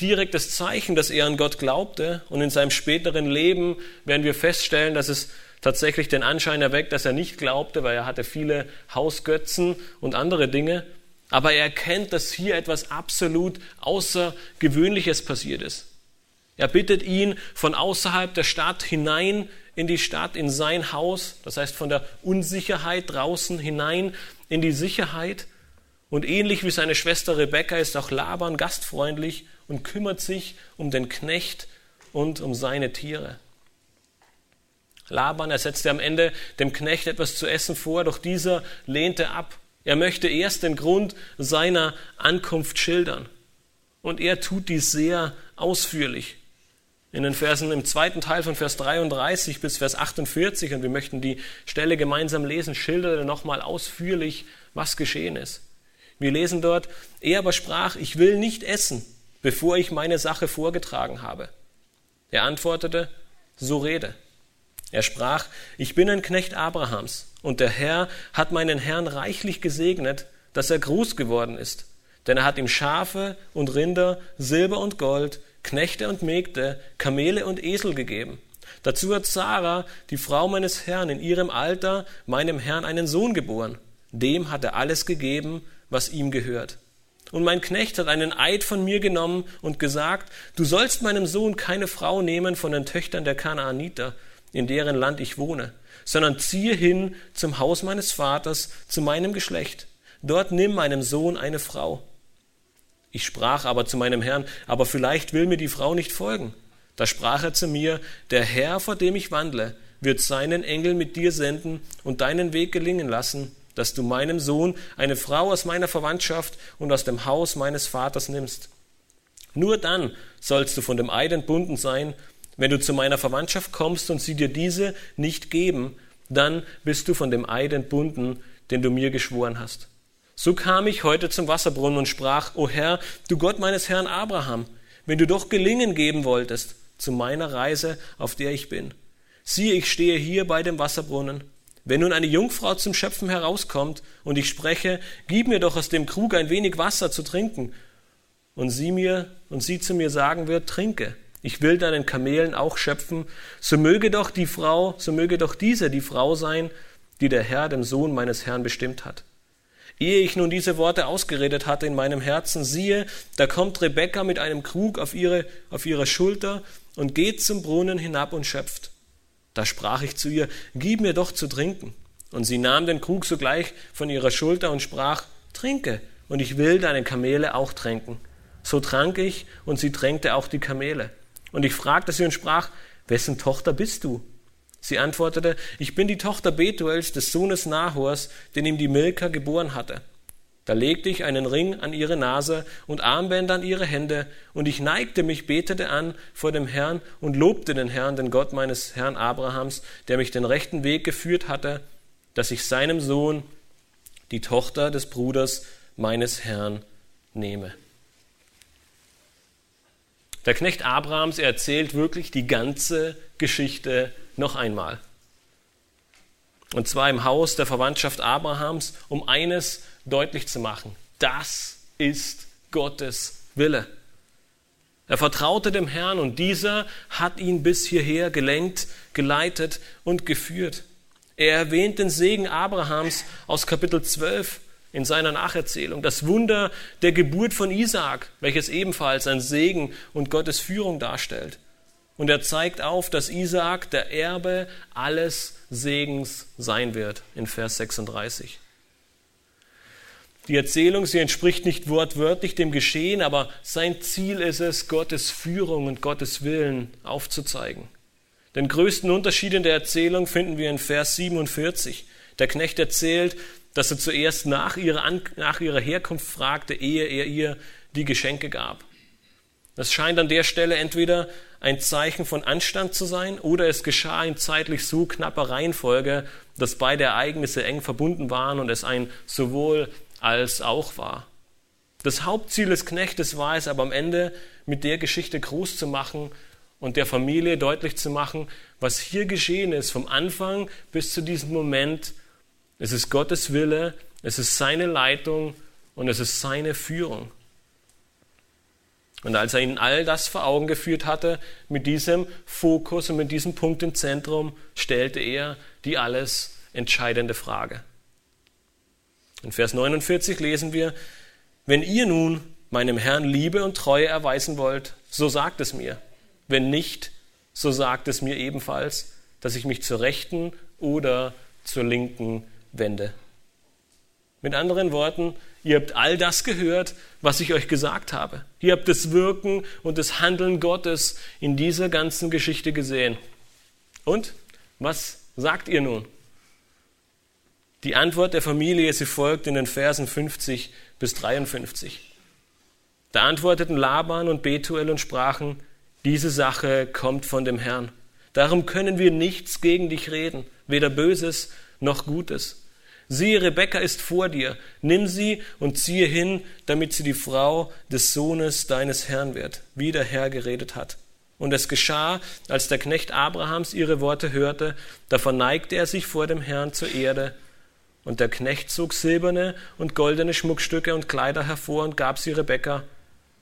direktes Zeichen, dass er an Gott glaubte und in seinem späteren Leben werden wir feststellen, dass es tatsächlich den Anschein erweckt, dass er nicht glaubte, weil er hatte viele Hausgötzen und andere Dinge. Aber er erkennt, dass hier etwas absolut Außergewöhnliches passiert ist. Er bittet ihn von außerhalb der Stadt hinein in die Stadt, in sein Haus, das heißt von der Unsicherheit draußen hinein in die Sicherheit. Und ähnlich wie seine Schwester Rebekka ist auch Laban gastfreundlich und kümmert sich um den Knecht und um seine Tiere. Laban, er setzte am Ende dem Knecht etwas zu essen vor, doch dieser lehnte ab. Er möchte erst den Grund seiner Ankunft schildern. Und er tut dies sehr ausführlich. In den Versen im zweiten Teil von Vers 33 bis Vers 48, und wir möchten die Stelle gemeinsam lesen, schildert er nochmal ausführlich, was geschehen ist. Wir lesen dort, er aber sprach, ich will nicht essen, bevor ich meine Sache vorgetragen habe. Er antwortete, so rede. Er sprach, ich bin ein Knecht Abrahams, und der Herr hat meinen Herrn reichlich gesegnet, dass er groß geworden ist. Denn er hat ihm Schafe und Rinder, Silber und Gold, Knechte und Mägde, Kamele und Esel gegeben. Dazu hat Sarah, die Frau meines Herrn, in ihrem Alter meinem Herrn einen Sohn geboren. Dem hat er alles gegeben, was ihm gehört. Und mein Knecht hat einen Eid von mir genommen und gesagt, du sollst meinem Sohn keine Frau nehmen von den Töchtern der Kanaaniter, in deren Land ich wohne, sondern ziehe hin zum Haus meines Vaters, zu meinem Geschlecht. Dort nimm meinem Sohn eine Frau. Ich sprach aber zu meinem Herrn, aber vielleicht will mir die Frau nicht folgen. Da sprach er zu mir, der Herr, vor dem ich wandle, wird seinen Engel mit dir senden und deinen Weg gelingen lassen, dass du meinem Sohn eine Frau aus meiner Verwandtschaft und aus dem Haus meines Vaters nimmst. Nur dann sollst du von dem Eid entbunden sein, wenn du zu meiner Verwandtschaft kommst und sie dir diese nicht geben, dann bist du von dem Eid entbunden, den du mir geschworen hast. So kam ich heute zum Wasserbrunnen und sprach, O Herr, du Gott meines Herrn Abraham, wenn du doch gelingen geben wolltest zu meiner Reise, auf der ich bin. Siehe, ich stehe hier bei dem Wasserbrunnen. Wenn nun eine Jungfrau zum Schöpfen herauskommt und ich spreche, gib mir doch aus dem Krug ein wenig Wasser zu trinken, und sie mir und sie zu mir sagen wird, trinke, ich will deinen Kamelen auch schöpfen, so möge doch die Frau, so möge doch diese die Frau sein, die der Herr dem Sohn meines Herrn bestimmt hat. Ehe ich nun diese Worte ausgeredet hatte in meinem Herzen, siehe, da kommt Rebekka mit einem Krug auf ihre, auf ihrer Schulter und geht zum Brunnen hinab und schöpft. Da sprach ich zu ihr, gib mir doch zu trinken. Und sie nahm den Krug sogleich von ihrer Schulter und sprach, trinke, und ich will deine Kamele auch tränken. So trank ich, und sie tränkte auch die Kamele. Und ich fragte sie und sprach, wessen Tochter bist du? Sie antwortete, ich bin die Tochter Betuels des Sohnes Nahors, den ihm die Milka geboren hatte. Da legte ich einen Ring an ihre Nase und Armbänder an ihre Hände, und ich neigte mich, betete an vor dem Herrn und lobte den Herrn, den Gott meines Herrn Abrahams, der mich den rechten Weg geführt hatte, dass ich seinem Sohn die Tochter des Bruders meines Herrn nehme. Der Knecht Abrahams erzählt wirklich die ganze Geschichte noch einmal. Und zwar im Haus der Verwandtschaft Abrahams, um eines deutlich zu machen. Das ist Gottes Wille. Er vertraute dem Herrn und dieser hat ihn bis hierher gelenkt, geleitet und geführt. Er erwähnt den Segen Abrahams aus Kapitel 12 in seiner Nacherzählung, das Wunder der Geburt von Isaak, welches ebenfalls ein Segen und Gottes Führung darstellt. Und er zeigt auf, dass Isaak der Erbe alles Segens sein wird in Vers 36. Die Erzählung, sie entspricht nicht wortwörtlich dem Geschehen, aber sein Ziel ist es, Gottes Führung und Gottes Willen aufzuzeigen. Den größten Unterschied in der Erzählung finden wir in Vers 47. Der Knecht erzählt, dass er zuerst nach ihrer, An nach ihrer Herkunft fragte, ehe er ihr die Geschenke gab. Das scheint an der Stelle entweder ein Zeichen von Anstand zu sein oder es geschah in zeitlich so knapper Reihenfolge, dass beide Ereignisse eng verbunden waren und es ein sowohl als auch war. Das Hauptziel des Knechtes war es aber am Ende, mit der Geschichte groß zu machen und der Familie deutlich zu machen, was hier geschehen ist, vom Anfang bis zu diesem Moment. Es ist Gottes Wille, es ist seine Leitung und es ist seine Führung. Und als er ihnen all das vor Augen geführt hatte, mit diesem Fokus und mit diesem Punkt im Zentrum, stellte er die alles entscheidende Frage. In Vers 49 lesen wir, wenn ihr nun meinem Herrn Liebe und Treue erweisen wollt, so sagt es mir. Wenn nicht, so sagt es mir ebenfalls, dass ich mich zur Rechten oder zur Linken wende. Mit anderen Worten, ihr habt all das gehört, was ich euch gesagt habe. Ihr habt das Wirken und das Handeln Gottes in dieser ganzen Geschichte gesehen. Und was sagt ihr nun? Die Antwort der Familie, sie folgt in den Versen 50 bis 53. Da antworteten Laban und Betuel und sprachen, diese Sache kommt von dem Herrn. Darum können wir nichts gegen dich reden, weder Böses noch Gutes. Siehe, Rebekka ist vor dir, nimm sie und ziehe hin, damit sie die Frau des Sohnes deines Herrn wird, wie der Herr geredet hat. Und es geschah, als der Knecht Abrahams ihre Worte hörte, da verneigte er sich vor dem Herrn zur Erde. Und der Knecht zog silberne und goldene Schmuckstücke und Kleider hervor und gab sie Rebekka,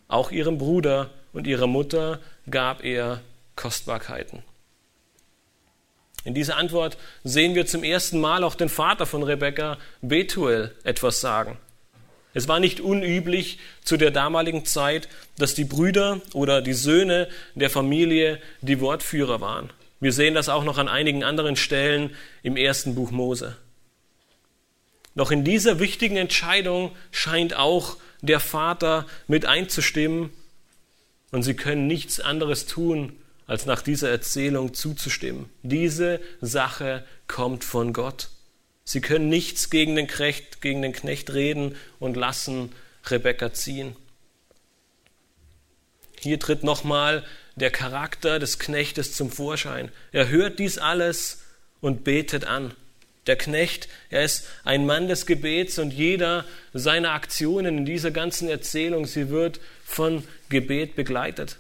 auch ihrem Bruder und ihrer Mutter gab er Kostbarkeiten. In dieser Antwort sehen wir zum ersten Mal auch den Vater von Rebekka, Betuel, etwas sagen. Es war nicht unüblich zu der damaligen Zeit, dass die Brüder oder die Söhne der Familie die Wortführer waren. Wir sehen das auch noch an einigen anderen Stellen im ersten Buch Mose. Doch in dieser wichtigen Entscheidung scheint auch der Vater mit einzustimmen und sie können nichts anderes tun, als nach dieser Erzählung zuzustimmen. Diese Sache kommt von Gott. Sie können nichts gegen den Knecht, gegen den Knecht reden und lassen Rebekka ziehen. Hier tritt nochmal der Charakter des Knechtes zum Vorschein. Er hört dies alles und betet an. Der Knecht, er ist ein Mann des Gebets und jeder seiner Aktionen in dieser ganzen Erzählung, sie wird von Gebet begleitet.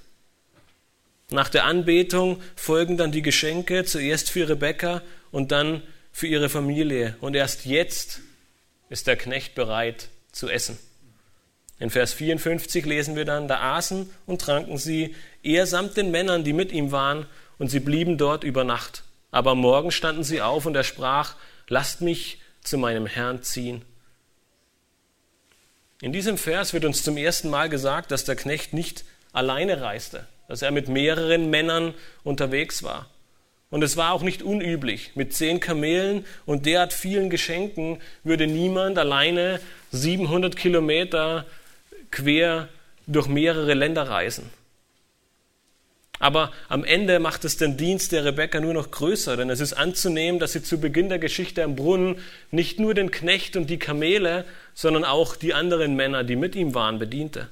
Nach der Anbetung folgen dann die Geschenke, zuerst für Rebekka und dann für ihre Familie. Und erst jetzt ist der Knecht bereit zu essen. In Vers 54 lesen wir dann, da aßen und tranken sie, er samt den Männern, die mit ihm waren, und sie blieben dort über Nacht. Aber am Morgen standen sie auf und er sprach, lasst mich zu meinem Herrn ziehen. In diesem Vers wird uns zum ersten Mal gesagt, dass der Knecht nicht alleine reiste, dass er mit mehreren Männern unterwegs war. Und es war auch nicht unüblich. Mit zehn Kamelen und derart vielen Geschenken würde niemand alleine 700 Kilometer quer durch mehrere Länder reisen. Aber am Ende macht es den Dienst der Rebekka nur noch größer, denn es ist anzunehmen, dass sie zu Beginn der Geschichte am Brunnen nicht nur den Knecht und die Kamele, sondern auch die anderen Männer, die mit ihm waren, bediente.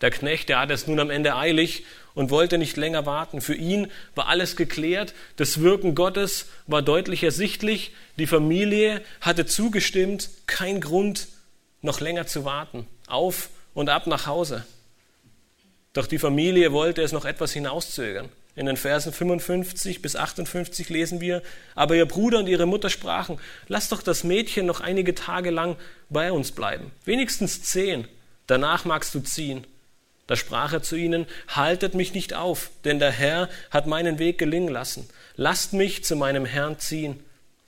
Der Knecht, der hatte es nun am Ende eilig und wollte nicht länger warten. Für ihn war alles geklärt, das Wirken Gottes war deutlich ersichtlich, die Familie hatte zugestimmt, kein Grund, noch länger zu warten. Auf und ab nach Hause. Doch die Familie wollte es noch etwas hinauszögern. In den Versen 55 bis 58 lesen wir, aber ihr Bruder und ihre Mutter sprachen, lass doch das Mädchen noch einige Tage lang bei uns bleiben, wenigstens zehn, danach magst du ziehen. Da sprach er zu ihnen, haltet mich nicht auf, denn der Herr hat meinen Weg gelingen lassen, lasst mich zu meinem Herrn ziehen.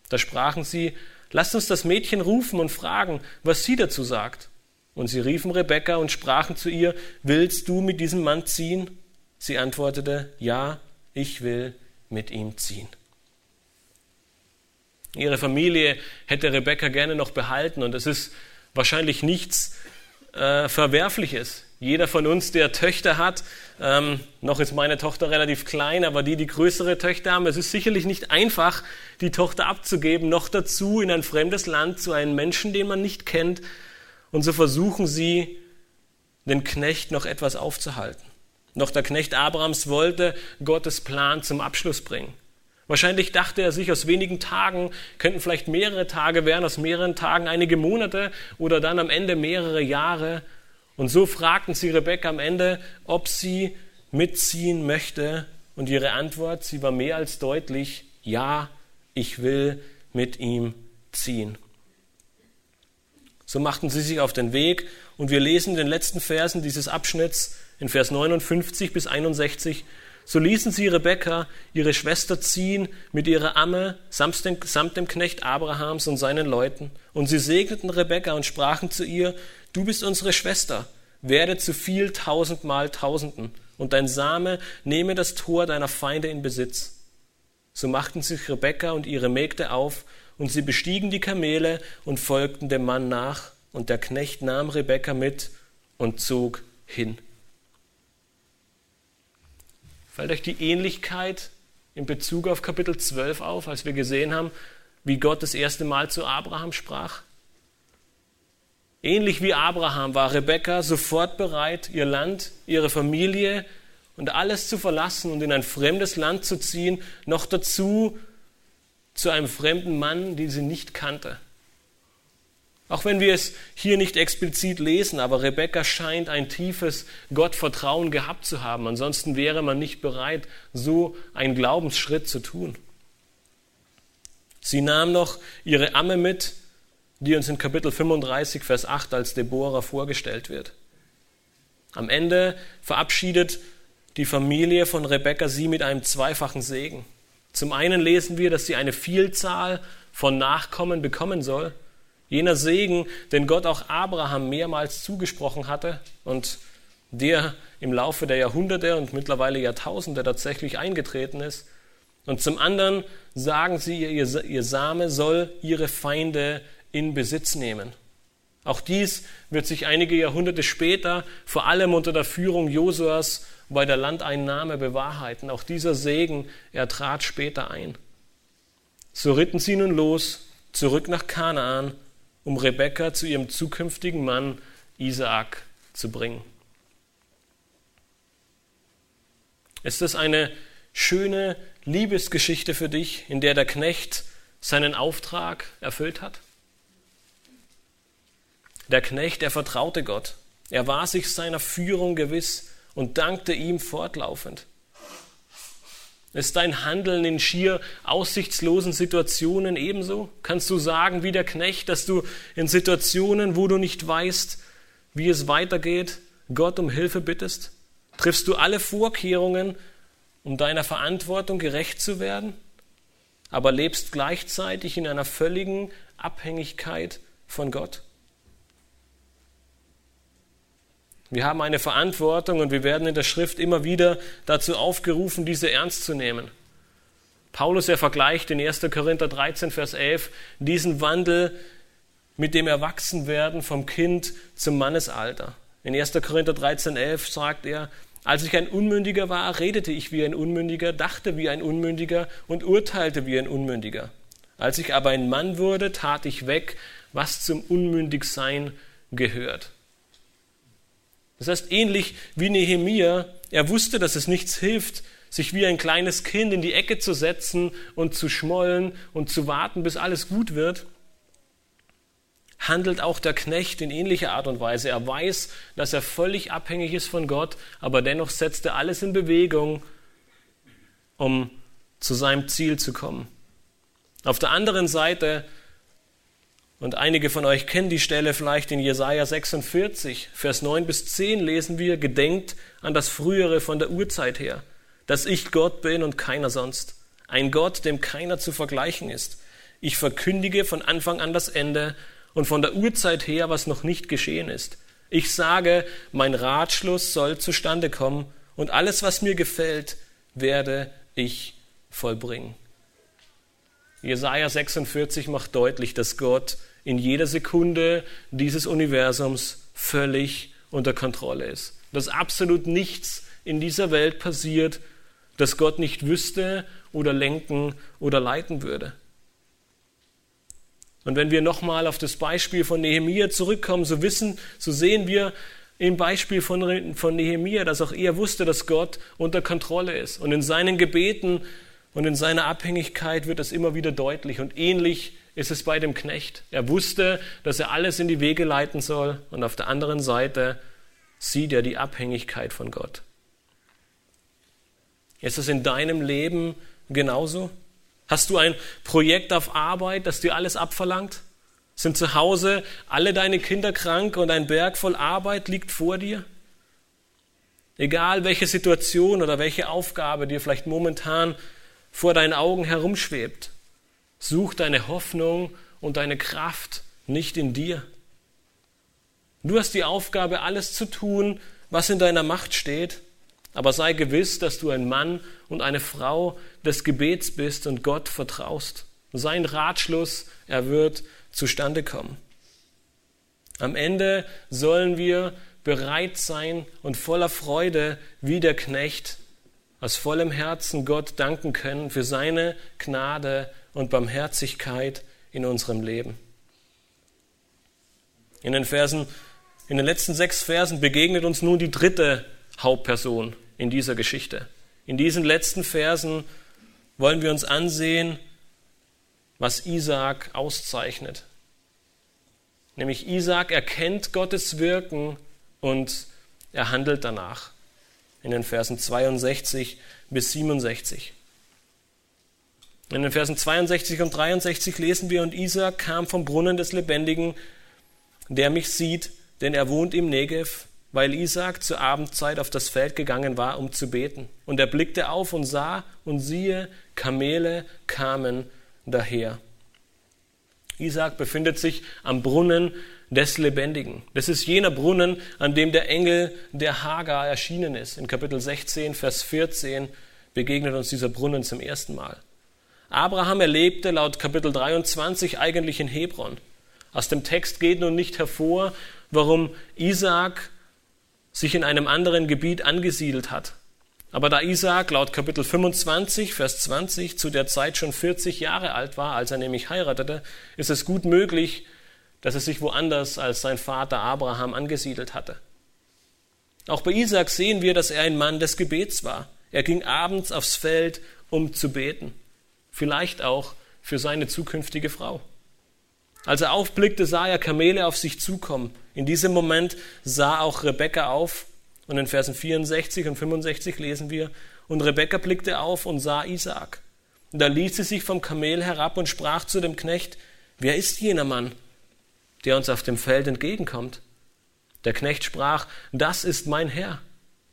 Da sprachen sie, lasst uns das Mädchen rufen und fragen, was sie dazu sagt. Und sie riefen Rebekka und sprachen zu ihr, willst du mit diesem Mann ziehen? Sie antwortete, ja, ich will mit ihm ziehen. Ihre Familie hätte Rebekka gerne noch behalten und es ist wahrscheinlich nichts äh, Verwerfliches. Jeder von uns, der Töchter hat, ähm, noch ist meine Tochter relativ klein, aber die, die größere Töchter haben, es ist sicherlich nicht einfach, die Tochter abzugeben, noch dazu in ein fremdes Land zu einem Menschen, den man nicht kennt. Und so versuchen sie, den Knecht noch etwas aufzuhalten. Noch der Knecht Abrahams wollte Gottes Plan zum Abschluss bringen. Wahrscheinlich dachte er sich, aus wenigen Tagen könnten vielleicht mehrere Tage werden, aus mehreren Tagen einige Monate oder dann am Ende mehrere Jahre. Und so fragten sie Rebekka am Ende, ob sie mitziehen möchte. Und ihre Antwort, sie war mehr als deutlich, ja, ich will mit ihm ziehen. So machten sie sich auf den Weg und wir lesen in den letzten Versen dieses Abschnitts in Vers 59 bis 61, so ließen sie Rebekka, ihre Schwester, ziehen mit ihrer Amme samt dem, samt dem Knecht Abrahams und seinen Leuten. Und sie segneten Rebekka und sprachen zu ihr, du bist unsere Schwester, werde zu viel tausendmal Tausenden, und dein Same nehme das Tor deiner Feinde in Besitz. So machten sich Rebekka und ihre Mägde auf, und sie bestiegen die Kamele und folgten dem Mann nach, und der Knecht nahm Rebekka mit und zog hin. Fällt euch die Ähnlichkeit in Bezug auf Kapitel 12 auf, als wir gesehen haben, wie Gott das erste Mal zu Abraham sprach? Ähnlich wie Abraham war Rebekka sofort bereit, ihr Land, ihre Familie und alles zu verlassen und in ein fremdes Land zu ziehen, noch dazu zu einem fremden Mann, den sie nicht kannte. Auch wenn wir es hier nicht explizit lesen, aber Rebekka scheint ein tiefes Gottvertrauen gehabt zu haben. Ansonsten wäre man nicht bereit, so einen Glaubensschritt zu tun. Sie nahm noch ihre Amme mit, die uns in Kapitel 35, Vers 8 als Deborah vorgestellt wird. Am Ende verabschiedet die Familie von Rebekka sie mit einem zweifachen Segen. Zum einen lesen wir, dass sie eine Vielzahl von Nachkommen bekommen soll. Jener Segen, den Gott auch Abraham mehrmals zugesprochen hatte und der im Laufe der Jahrhunderte und mittlerweile Jahrtausende tatsächlich eingetreten ist. Und zum anderen sagen sie, ihr, ihr Same soll ihre Feinde in Besitz nehmen. Auch dies wird sich einige Jahrhunderte später, vor allem unter der Führung Josuas, bei der Landeinnahme bewahrheiten. Auch dieser Segen, er trat später ein. So ritten sie nun los, zurück nach Kanaan um Rebekka zu ihrem zukünftigen Mann Isaak zu bringen. Ist das eine schöne Liebesgeschichte für dich, in der der Knecht seinen Auftrag erfüllt hat? Der Knecht, er vertraute Gott. Er war sich seiner Führung gewiss und dankte ihm fortlaufend. Ist dein Handeln in schier aussichtslosen Situationen ebenso? Kannst du sagen wie der Knecht, dass du in Situationen, wo du nicht weißt, wie es weitergeht, Gott um Hilfe bittest? Triffst du alle Vorkehrungen, um deiner Verantwortung gerecht zu werden, aber lebst gleichzeitig in einer völligen Abhängigkeit von Gott? Wir haben eine Verantwortung und wir werden in der Schrift immer wieder dazu aufgerufen, diese ernst zu nehmen. Paulus, er vergleicht in 1. Korinther 13, Vers 11 diesen Wandel mit dem Erwachsenwerden vom Kind zum Mannesalter. In 1. Korinther 13, 11 sagt er, als ich ein Unmündiger war, redete ich wie ein Unmündiger, dachte wie ein Unmündiger und urteilte wie ein Unmündiger. Als ich aber ein Mann wurde, tat ich weg, was zum Unmündigsein gehört. Das heißt, ähnlich wie Nehemia, er wusste, dass es nichts hilft, sich wie ein kleines Kind in die Ecke zu setzen und zu schmollen und zu warten, bis alles gut wird, handelt auch der Knecht in ähnlicher Art und Weise. Er weiß, dass er völlig abhängig ist von Gott, aber dennoch setzt er alles in Bewegung, um zu seinem Ziel zu kommen. Auf der anderen Seite und einige von euch kennen die Stelle vielleicht in Jesaja 46, Vers 9 bis 10 lesen wir, gedenkt an das Frühere von der Urzeit her, dass ich Gott bin und keiner sonst. Ein Gott, dem keiner zu vergleichen ist. Ich verkündige von Anfang an das Ende und von der Urzeit her, was noch nicht geschehen ist. Ich sage, mein Ratschluss soll zustande kommen und alles, was mir gefällt, werde ich vollbringen. Jesaja 46 macht deutlich, dass Gott in jeder Sekunde dieses Universums völlig unter Kontrolle ist. Dass absolut nichts in dieser Welt passiert, das Gott nicht wüsste oder lenken oder leiten würde. Und wenn wir nochmal auf das Beispiel von Nehemia zurückkommen, so wissen, so sehen wir im Beispiel von, von Nehemia, dass auch er wusste, dass Gott unter Kontrolle ist. Und in seinen Gebeten und in seiner Abhängigkeit wird das immer wieder deutlich. Und ähnlich ist es bei dem Knecht. Er wusste, dass er alles in die Wege leiten soll. Und auf der anderen Seite sieht er die Abhängigkeit von Gott. Ist es in deinem Leben genauso? Hast du ein Projekt auf Arbeit, das dir alles abverlangt? Sind zu Hause alle deine Kinder krank und ein Berg voll Arbeit liegt vor dir? Egal welche Situation oder welche Aufgabe dir vielleicht momentan vor deinen Augen herumschwebt, such deine Hoffnung und deine Kraft nicht in dir. Du hast die Aufgabe, alles zu tun, was in deiner Macht steht, aber sei gewiss, dass du ein Mann und eine Frau des Gebets bist und Gott vertraust. Sein Ratschluss, er wird zustande kommen. Am Ende sollen wir bereit sein und voller Freude wie der Knecht aus vollem Herzen Gott danken können für seine Gnade und Barmherzigkeit in unserem Leben. In den Versen, in den letzten sechs Versen begegnet uns nun die dritte Hauptperson in dieser Geschichte. In diesen letzten Versen wollen wir uns ansehen, was Isaac auszeichnet. Nämlich Isaac erkennt Gottes Wirken und er handelt danach. In den Versen 62 bis 67. In den Versen 62 und 63 lesen wir, und Isaac kam vom Brunnen des Lebendigen, der mich sieht, denn er wohnt im Negev, weil Isaac zur Abendzeit auf das Feld gegangen war, um zu beten. Und er blickte auf und sah, und siehe, Kamele kamen daher. Isaac befindet sich am Brunnen des Lebendigen. Das ist jener Brunnen, an dem der Engel der Hagar erschienen ist. In Kapitel 16, Vers 14 begegnet uns dieser Brunnen zum ersten Mal. Abraham erlebte laut Kapitel 23 eigentlich in Hebron. Aus dem Text geht nun nicht hervor, warum Isaac sich in einem anderen Gebiet angesiedelt hat. Aber da Isaac laut Kapitel 25, Vers 20 zu der Zeit schon 40 Jahre alt war, als er nämlich heiratete, ist es gut möglich, dass er sich woanders als sein Vater Abraham angesiedelt hatte. Auch bei Isaac sehen wir, dass er ein Mann des Gebets war. Er ging abends aufs Feld, um zu beten. Vielleicht auch für seine zukünftige Frau. Als er aufblickte, sah er Kamele auf sich zukommen. In diesem Moment sah auch Rebekka auf. Und in Versen 64 und 65 lesen wir, und Rebekka blickte auf und sah Isaak. Und da ließ sie sich vom Kamel herab und sprach zu dem Knecht, wer ist jener Mann, der uns auf dem Feld entgegenkommt? Der Knecht sprach, das ist mein Herr.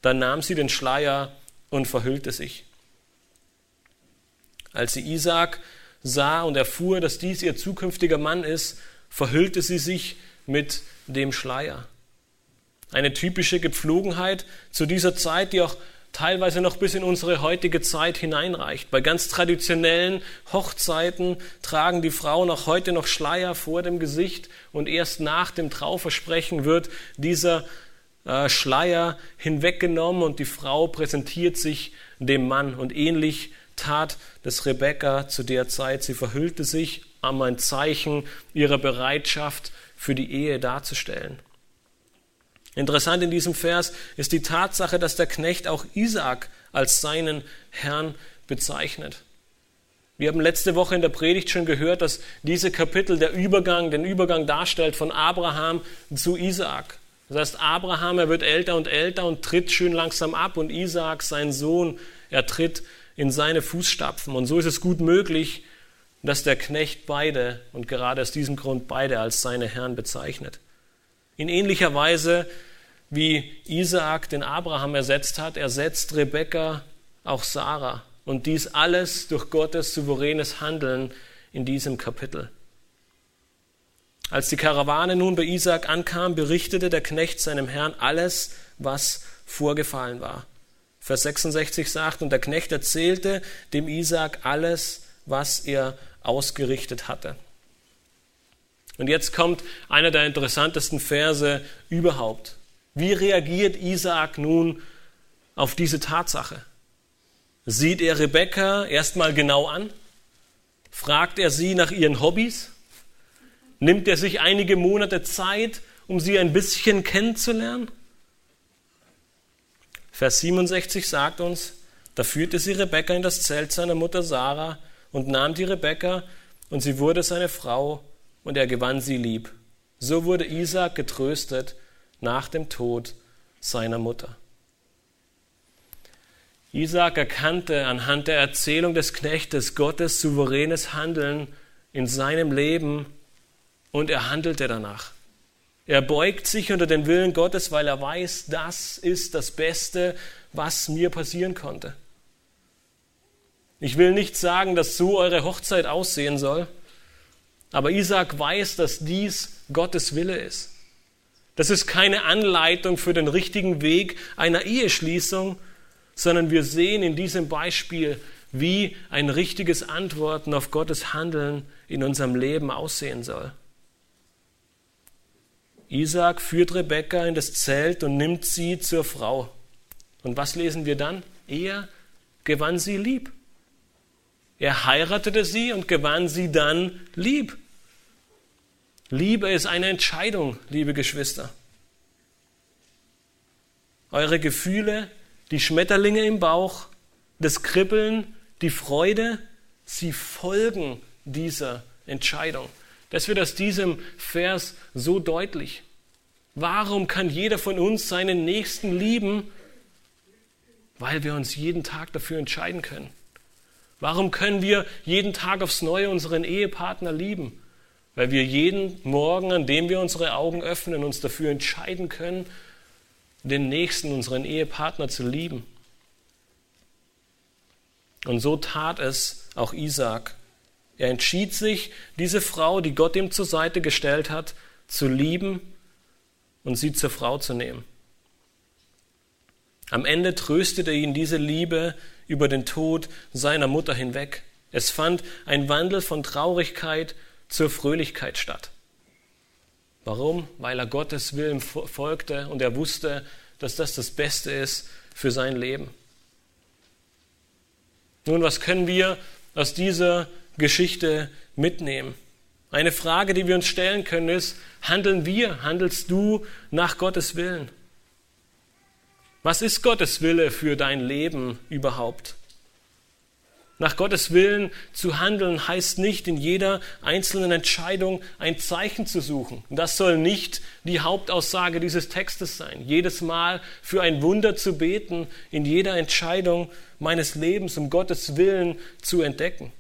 Dann nahm sie den Schleier und verhüllte sich. Als sie Isaak sah und erfuhr, dass dies ihr zukünftiger Mann ist, verhüllte sie sich mit dem Schleier. Eine typische Gepflogenheit zu dieser Zeit, die auch teilweise noch bis in unsere heutige Zeit hineinreicht. Bei ganz traditionellen Hochzeiten tragen die Frauen auch heute noch Schleier vor dem Gesicht und erst nach dem Trauversprechen wird dieser äh, Schleier hinweggenommen und die Frau präsentiert sich dem Mann. Und ähnlich tat das Rebekka zu der Zeit. Sie verhüllte sich, um ein Zeichen ihrer Bereitschaft für die Ehe darzustellen. Interessant in diesem Vers ist die Tatsache, dass der Knecht auch Isaak als seinen Herrn bezeichnet. Wir haben letzte Woche in der Predigt schon gehört, dass diese Kapitel der Übergang, den Übergang darstellt von Abraham zu Isaak. Das heißt, Abraham, er wird älter und älter und tritt schön langsam ab und Isaak, sein Sohn, er tritt in seine Fußstapfen. Und so ist es gut möglich, dass der Knecht beide und gerade aus diesem Grund beide als seine Herren bezeichnet. In ähnlicher Weise wie Isaak den Abraham ersetzt hat, ersetzt Rebekka auch Sarah. Und dies alles durch Gottes souveränes Handeln in diesem Kapitel. Als die Karawane nun bei Isaak ankam, berichtete der Knecht seinem Herrn alles, was vorgefallen war. Vers 66 sagt, und der Knecht erzählte dem Isaak alles, was er ausgerichtet hatte. Und jetzt kommt einer der interessantesten Verse überhaupt. Wie reagiert Isaak nun auf diese Tatsache? Sieht er Rebekka erstmal genau an? Fragt er sie nach ihren Hobbys? Nimmt er sich einige Monate Zeit, um sie ein bisschen kennenzulernen? Vers 67 sagt uns, da führte sie Rebekka in das Zelt seiner Mutter Sarah und nahm die Rebekka und sie wurde seine Frau und er gewann sie lieb. So wurde Isaac getröstet nach dem Tod seiner Mutter. Isaac erkannte anhand der Erzählung des Knechtes Gottes souveränes Handeln in seinem Leben und er handelte danach. Er beugt sich unter den Willen Gottes, weil er weiß, das ist das Beste, was mir passieren konnte. Ich will nicht sagen, dass so eure Hochzeit aussehen soll, aber Isaac weiß, dass dies Gottes Wille ist. Das ist keine Anleitung für den richtigen Weg einer Eheschließung, sondern wir sehen in diesem Beispiel, wie ein richtiges Antworten auf Gottes Handeln in unserem Leben aussehen soll. Isaac führt Rebekka in das Zelt und nimmt sie zur Frau. Und was lesen wir dann? Er gewann sie lieb. Er heiratete sie und gewann sie dann lieb. Liebe ist eine Entscheidung, liebe Geschwister. Eure Gefühle, die Schmetterlinge im Bauch, das Kribbeln, die Freude, sie folgen dieser Entscheidung. Das wird aus diesem Vers so deutlich. Warum kann jeder von uns seinen Nächsten lieben? Weil wir uns jeden Tag dafür entscheiden können. Warum können wir jeden Tag aufs Neue unseren Ehepartner lieben? Weil wir jeden Morgen, an dem wir unsere Augen öffnen, uns dafür entscheiden können, den Nächsten, unseren Ehepartner zu lieben. Und so tat es auch Isaac. Er entschied sich, diese Frau, die Gott ihm zur Seite gestellt hat, zu lieben und sie zur Frau zu nehmen. Am Ende tröstete ihn diese Liebe über den Tod seiner Mutter hinweg. Es fand ein Wandel von Traurigkeit zur Fröhlichkeit statt. Warum? Weil er Gottes Willen folgte und er wusste, dass das das Beste ist für sein Leben. Nun, was können wir aus dieser Geschichte mitnehmen? Eine Frage, die wir uns stellen können, ist, handeln wir, handelst du nach Gottes Willen? Was ist Gottes Wille für dein Leben überhaupt? Nach Gottes Willen zu handeln heißt nicht in jeder einzelnen Entscheidung ein Zeichen zu suchen. das soll nicht die Hauptaussage dieses Textes sein. Jedes Mal für ein Wunder zu beten, in jeder Entscheidung meines Lebens um Gottes Willen zu entdecken.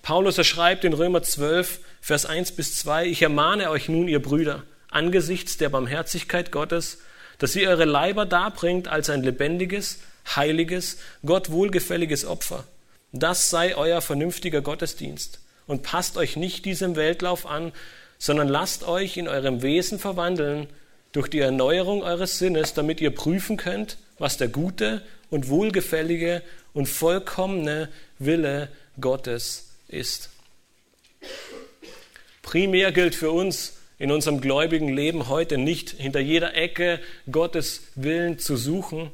Paulus erschreibt in Römer 12, Vers 1 bis 2, ich ermahne euch nun, ihr Brüder, angesichts der Barmherzigkeit Gottes, dass ihr eure Leiber darbringt als ein lebendiges, heiliges, Gott wohlgefälliges Opfer. Das sei euer vernünftiger Gottesdienst. Und passt euch nicht diesem Weltlauf an, sondern lasst euch in eurem Wesen verwandeln durch die Erneuerung eures Sinnes, damit ihr prüfen könnt, was der gute und wohlgefällige und vollkommene Wille Gottes ist. Primär gilt für uns in unserem gläubigen Leben heute nicht hinter jeder Ecke Gottes Willen zu suchen,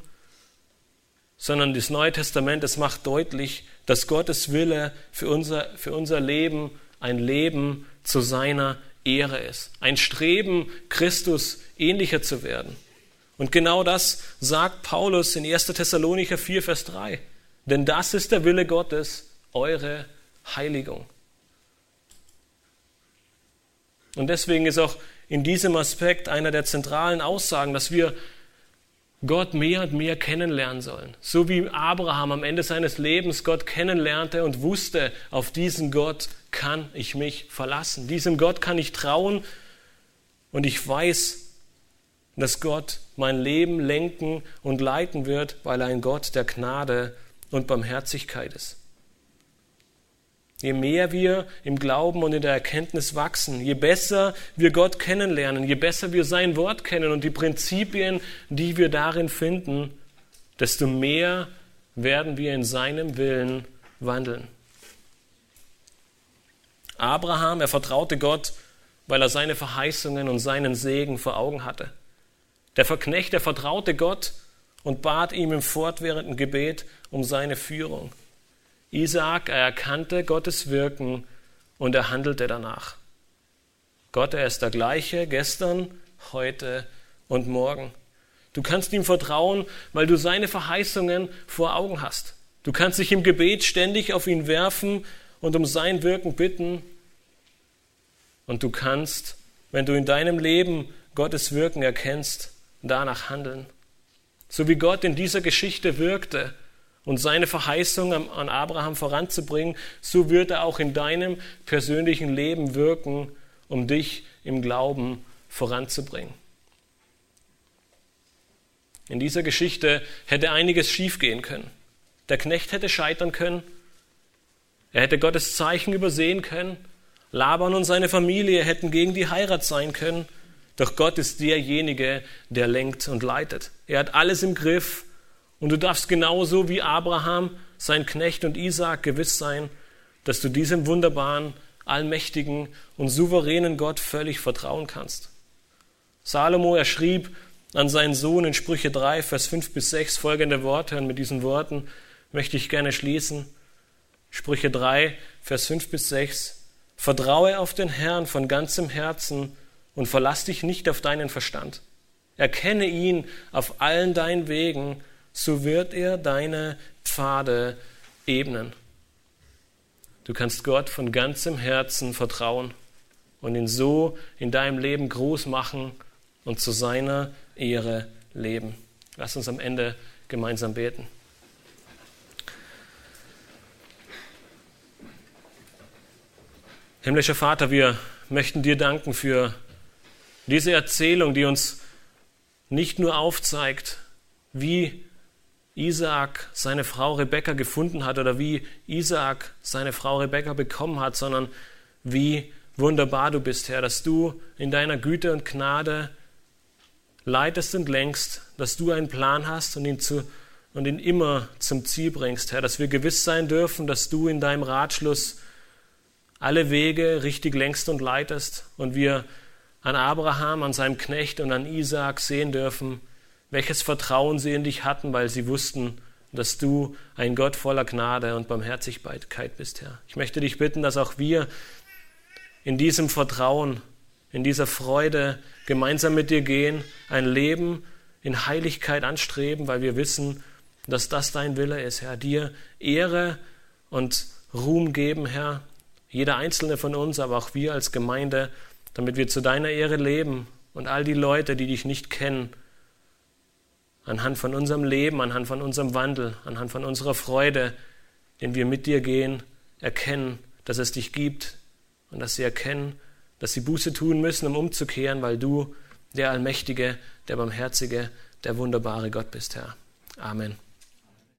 sondern das Neue Testament, es macht deutlich, dass Gottes Wille für unser, für unser Leben ein Leben zu seiner Ehre ist. Ein Streben, Christus ähnlicher zu werden. Und genau das sagt Paulus in 1. Thessalonicher 4, Vers 3. Denn das ist der Wille Gottes, eure Heiligung. Und deswegen ist auch in diesem Aspekt einer der zentralen Aussagen, dass wir Gott mehr und mehr kennenlernen sollen. So wie Abraham am Ende seines Lebens Gott kennenlernte und wusste, auf diesen Gott kann ich mich verlassen. Diesem Gott kann ich trauen und ich weiß, dass Gott mein Leben lenken und leiten wird, weil er ein Gott der Gnade und Barmherzigkeit ist. Je mehr wir im Glauben und in der Erkenntnis wachsen, je besser wir Gott kennenlernen, je besser wir sein Wort kennen und die Prinzipien, die wir darin finden, desto mehr werden wir in seinem Willen wandeln. Abraham, er vertraute Gott, weil er seine Verheißungen und seinen Segen vor Augen hatte. Der Verknecht, der vertraute Gott und bat ihm im fortwährenden Gebet um seine Führung. Isaak, er erkannte Gottes Wirken und er handelte danach. Gott, er ist der gleiche gestern, heute und morgen. Du kannst ihm vertrauen, weil du seine Verheißungen vor Augen hast. Du kannst dich im Gebet ständig auf ihn werfen und um sein Wirken bitten. Und du kannst, wenn du in deinem Leben Gottes Wirken erkennst, danach handeln. So wie Gott in dieser Geschichte wirkte und seine Verheißung an Abraham voranzubringen, so wird er auch in deinem persönlichen Leben wirken, um dich im Glauben voranzubringen. In dieser Geschichte hätte einiges schiefgehen können. Der Knecht hätte scheitern können. Er hätte Gottes Zeichen übersehen können. Laban und seine Familie hätten gegen die Heirat sein können. Doch Gott ist derjenige, der lenkt und leitet. Er hat alles im Griff. Und du darfst genauso wie Abraham, sein Knecht und Isaak gewiss sein, dass du diesem wunderbaren, allmächtigen und souveränen Gott völlig vertrauen kannst. Salomo, er schrieb, an seinen Sohn in Sprüche 3, Vers 5 bis 6 folgende Worte. Und mit diesen Worten möchte ich gerne schließen. Sprüche 3, Vers 5 bis 6. Vertraue auf den Herrn von ganzem Herzen und verlass dich nicht auf deinen Verstand. Erkenne ihn auf allen deinen Wegen, so wird er deine Pfade ebnen. Du kannst Gott von ganzem Herzen vertrauen und ihn so in deinem Leben groß machen und zu seiner Ehre leben. Lass uns am Ende gemeinsam beten. Himmlischer Vater, wir möchten dir danken für diese Erzählung, die uns nicht nur aufzeigt, wie Isaak seine Frau Rebekka gefunden hat oder wie Isaak seine Frau Rebekka bekommen hat, sondern wie wunderbar du bist, Herr, dass du in deiner Güte und Gnade leitest und lenkst, dass du einen Plan hast und ihn, zu, und ihn immer zum Ziel bringst, Herr, dass wir gewiss sein dürfen, dass du in deinem Ratschluss alle Wege richtig lenkst und leitest und wir an Abraham, an seinem Knecht und an Isaak sehen dürfen, welches Vertrauen sie in dich hatten, weil sie wussten, dass du ein Gott voller Gnade und Barmherzigkeit bist, Herr. Ich möchte dich bitten, dass auch wir in diesem Vertrauen in dieser Freude gemeinsam mit dir gehen, ein Leben in Heiligkeit anstreben, weil wir wissen, dass das dein Wille ist, Herr. Dir Ehre und Ruhm geben, Herr. Jeder einzelne von uns, aber auch wir als Gemeinde, damit wir zu deiner Ehre leben und all die Leute, die dich nicht kennen, anhand von unserem Leben, anhand von unserem Wandel, anhand von unserer Freude, den wir mit dir gehen, erkennen, dass es dich gibt und dass sie erkennen, dass sie Buße tun müssen, um umzukehren, weil du der allmächtige, der barmherzige, der wunderbare Gott bist, Herr. Amen.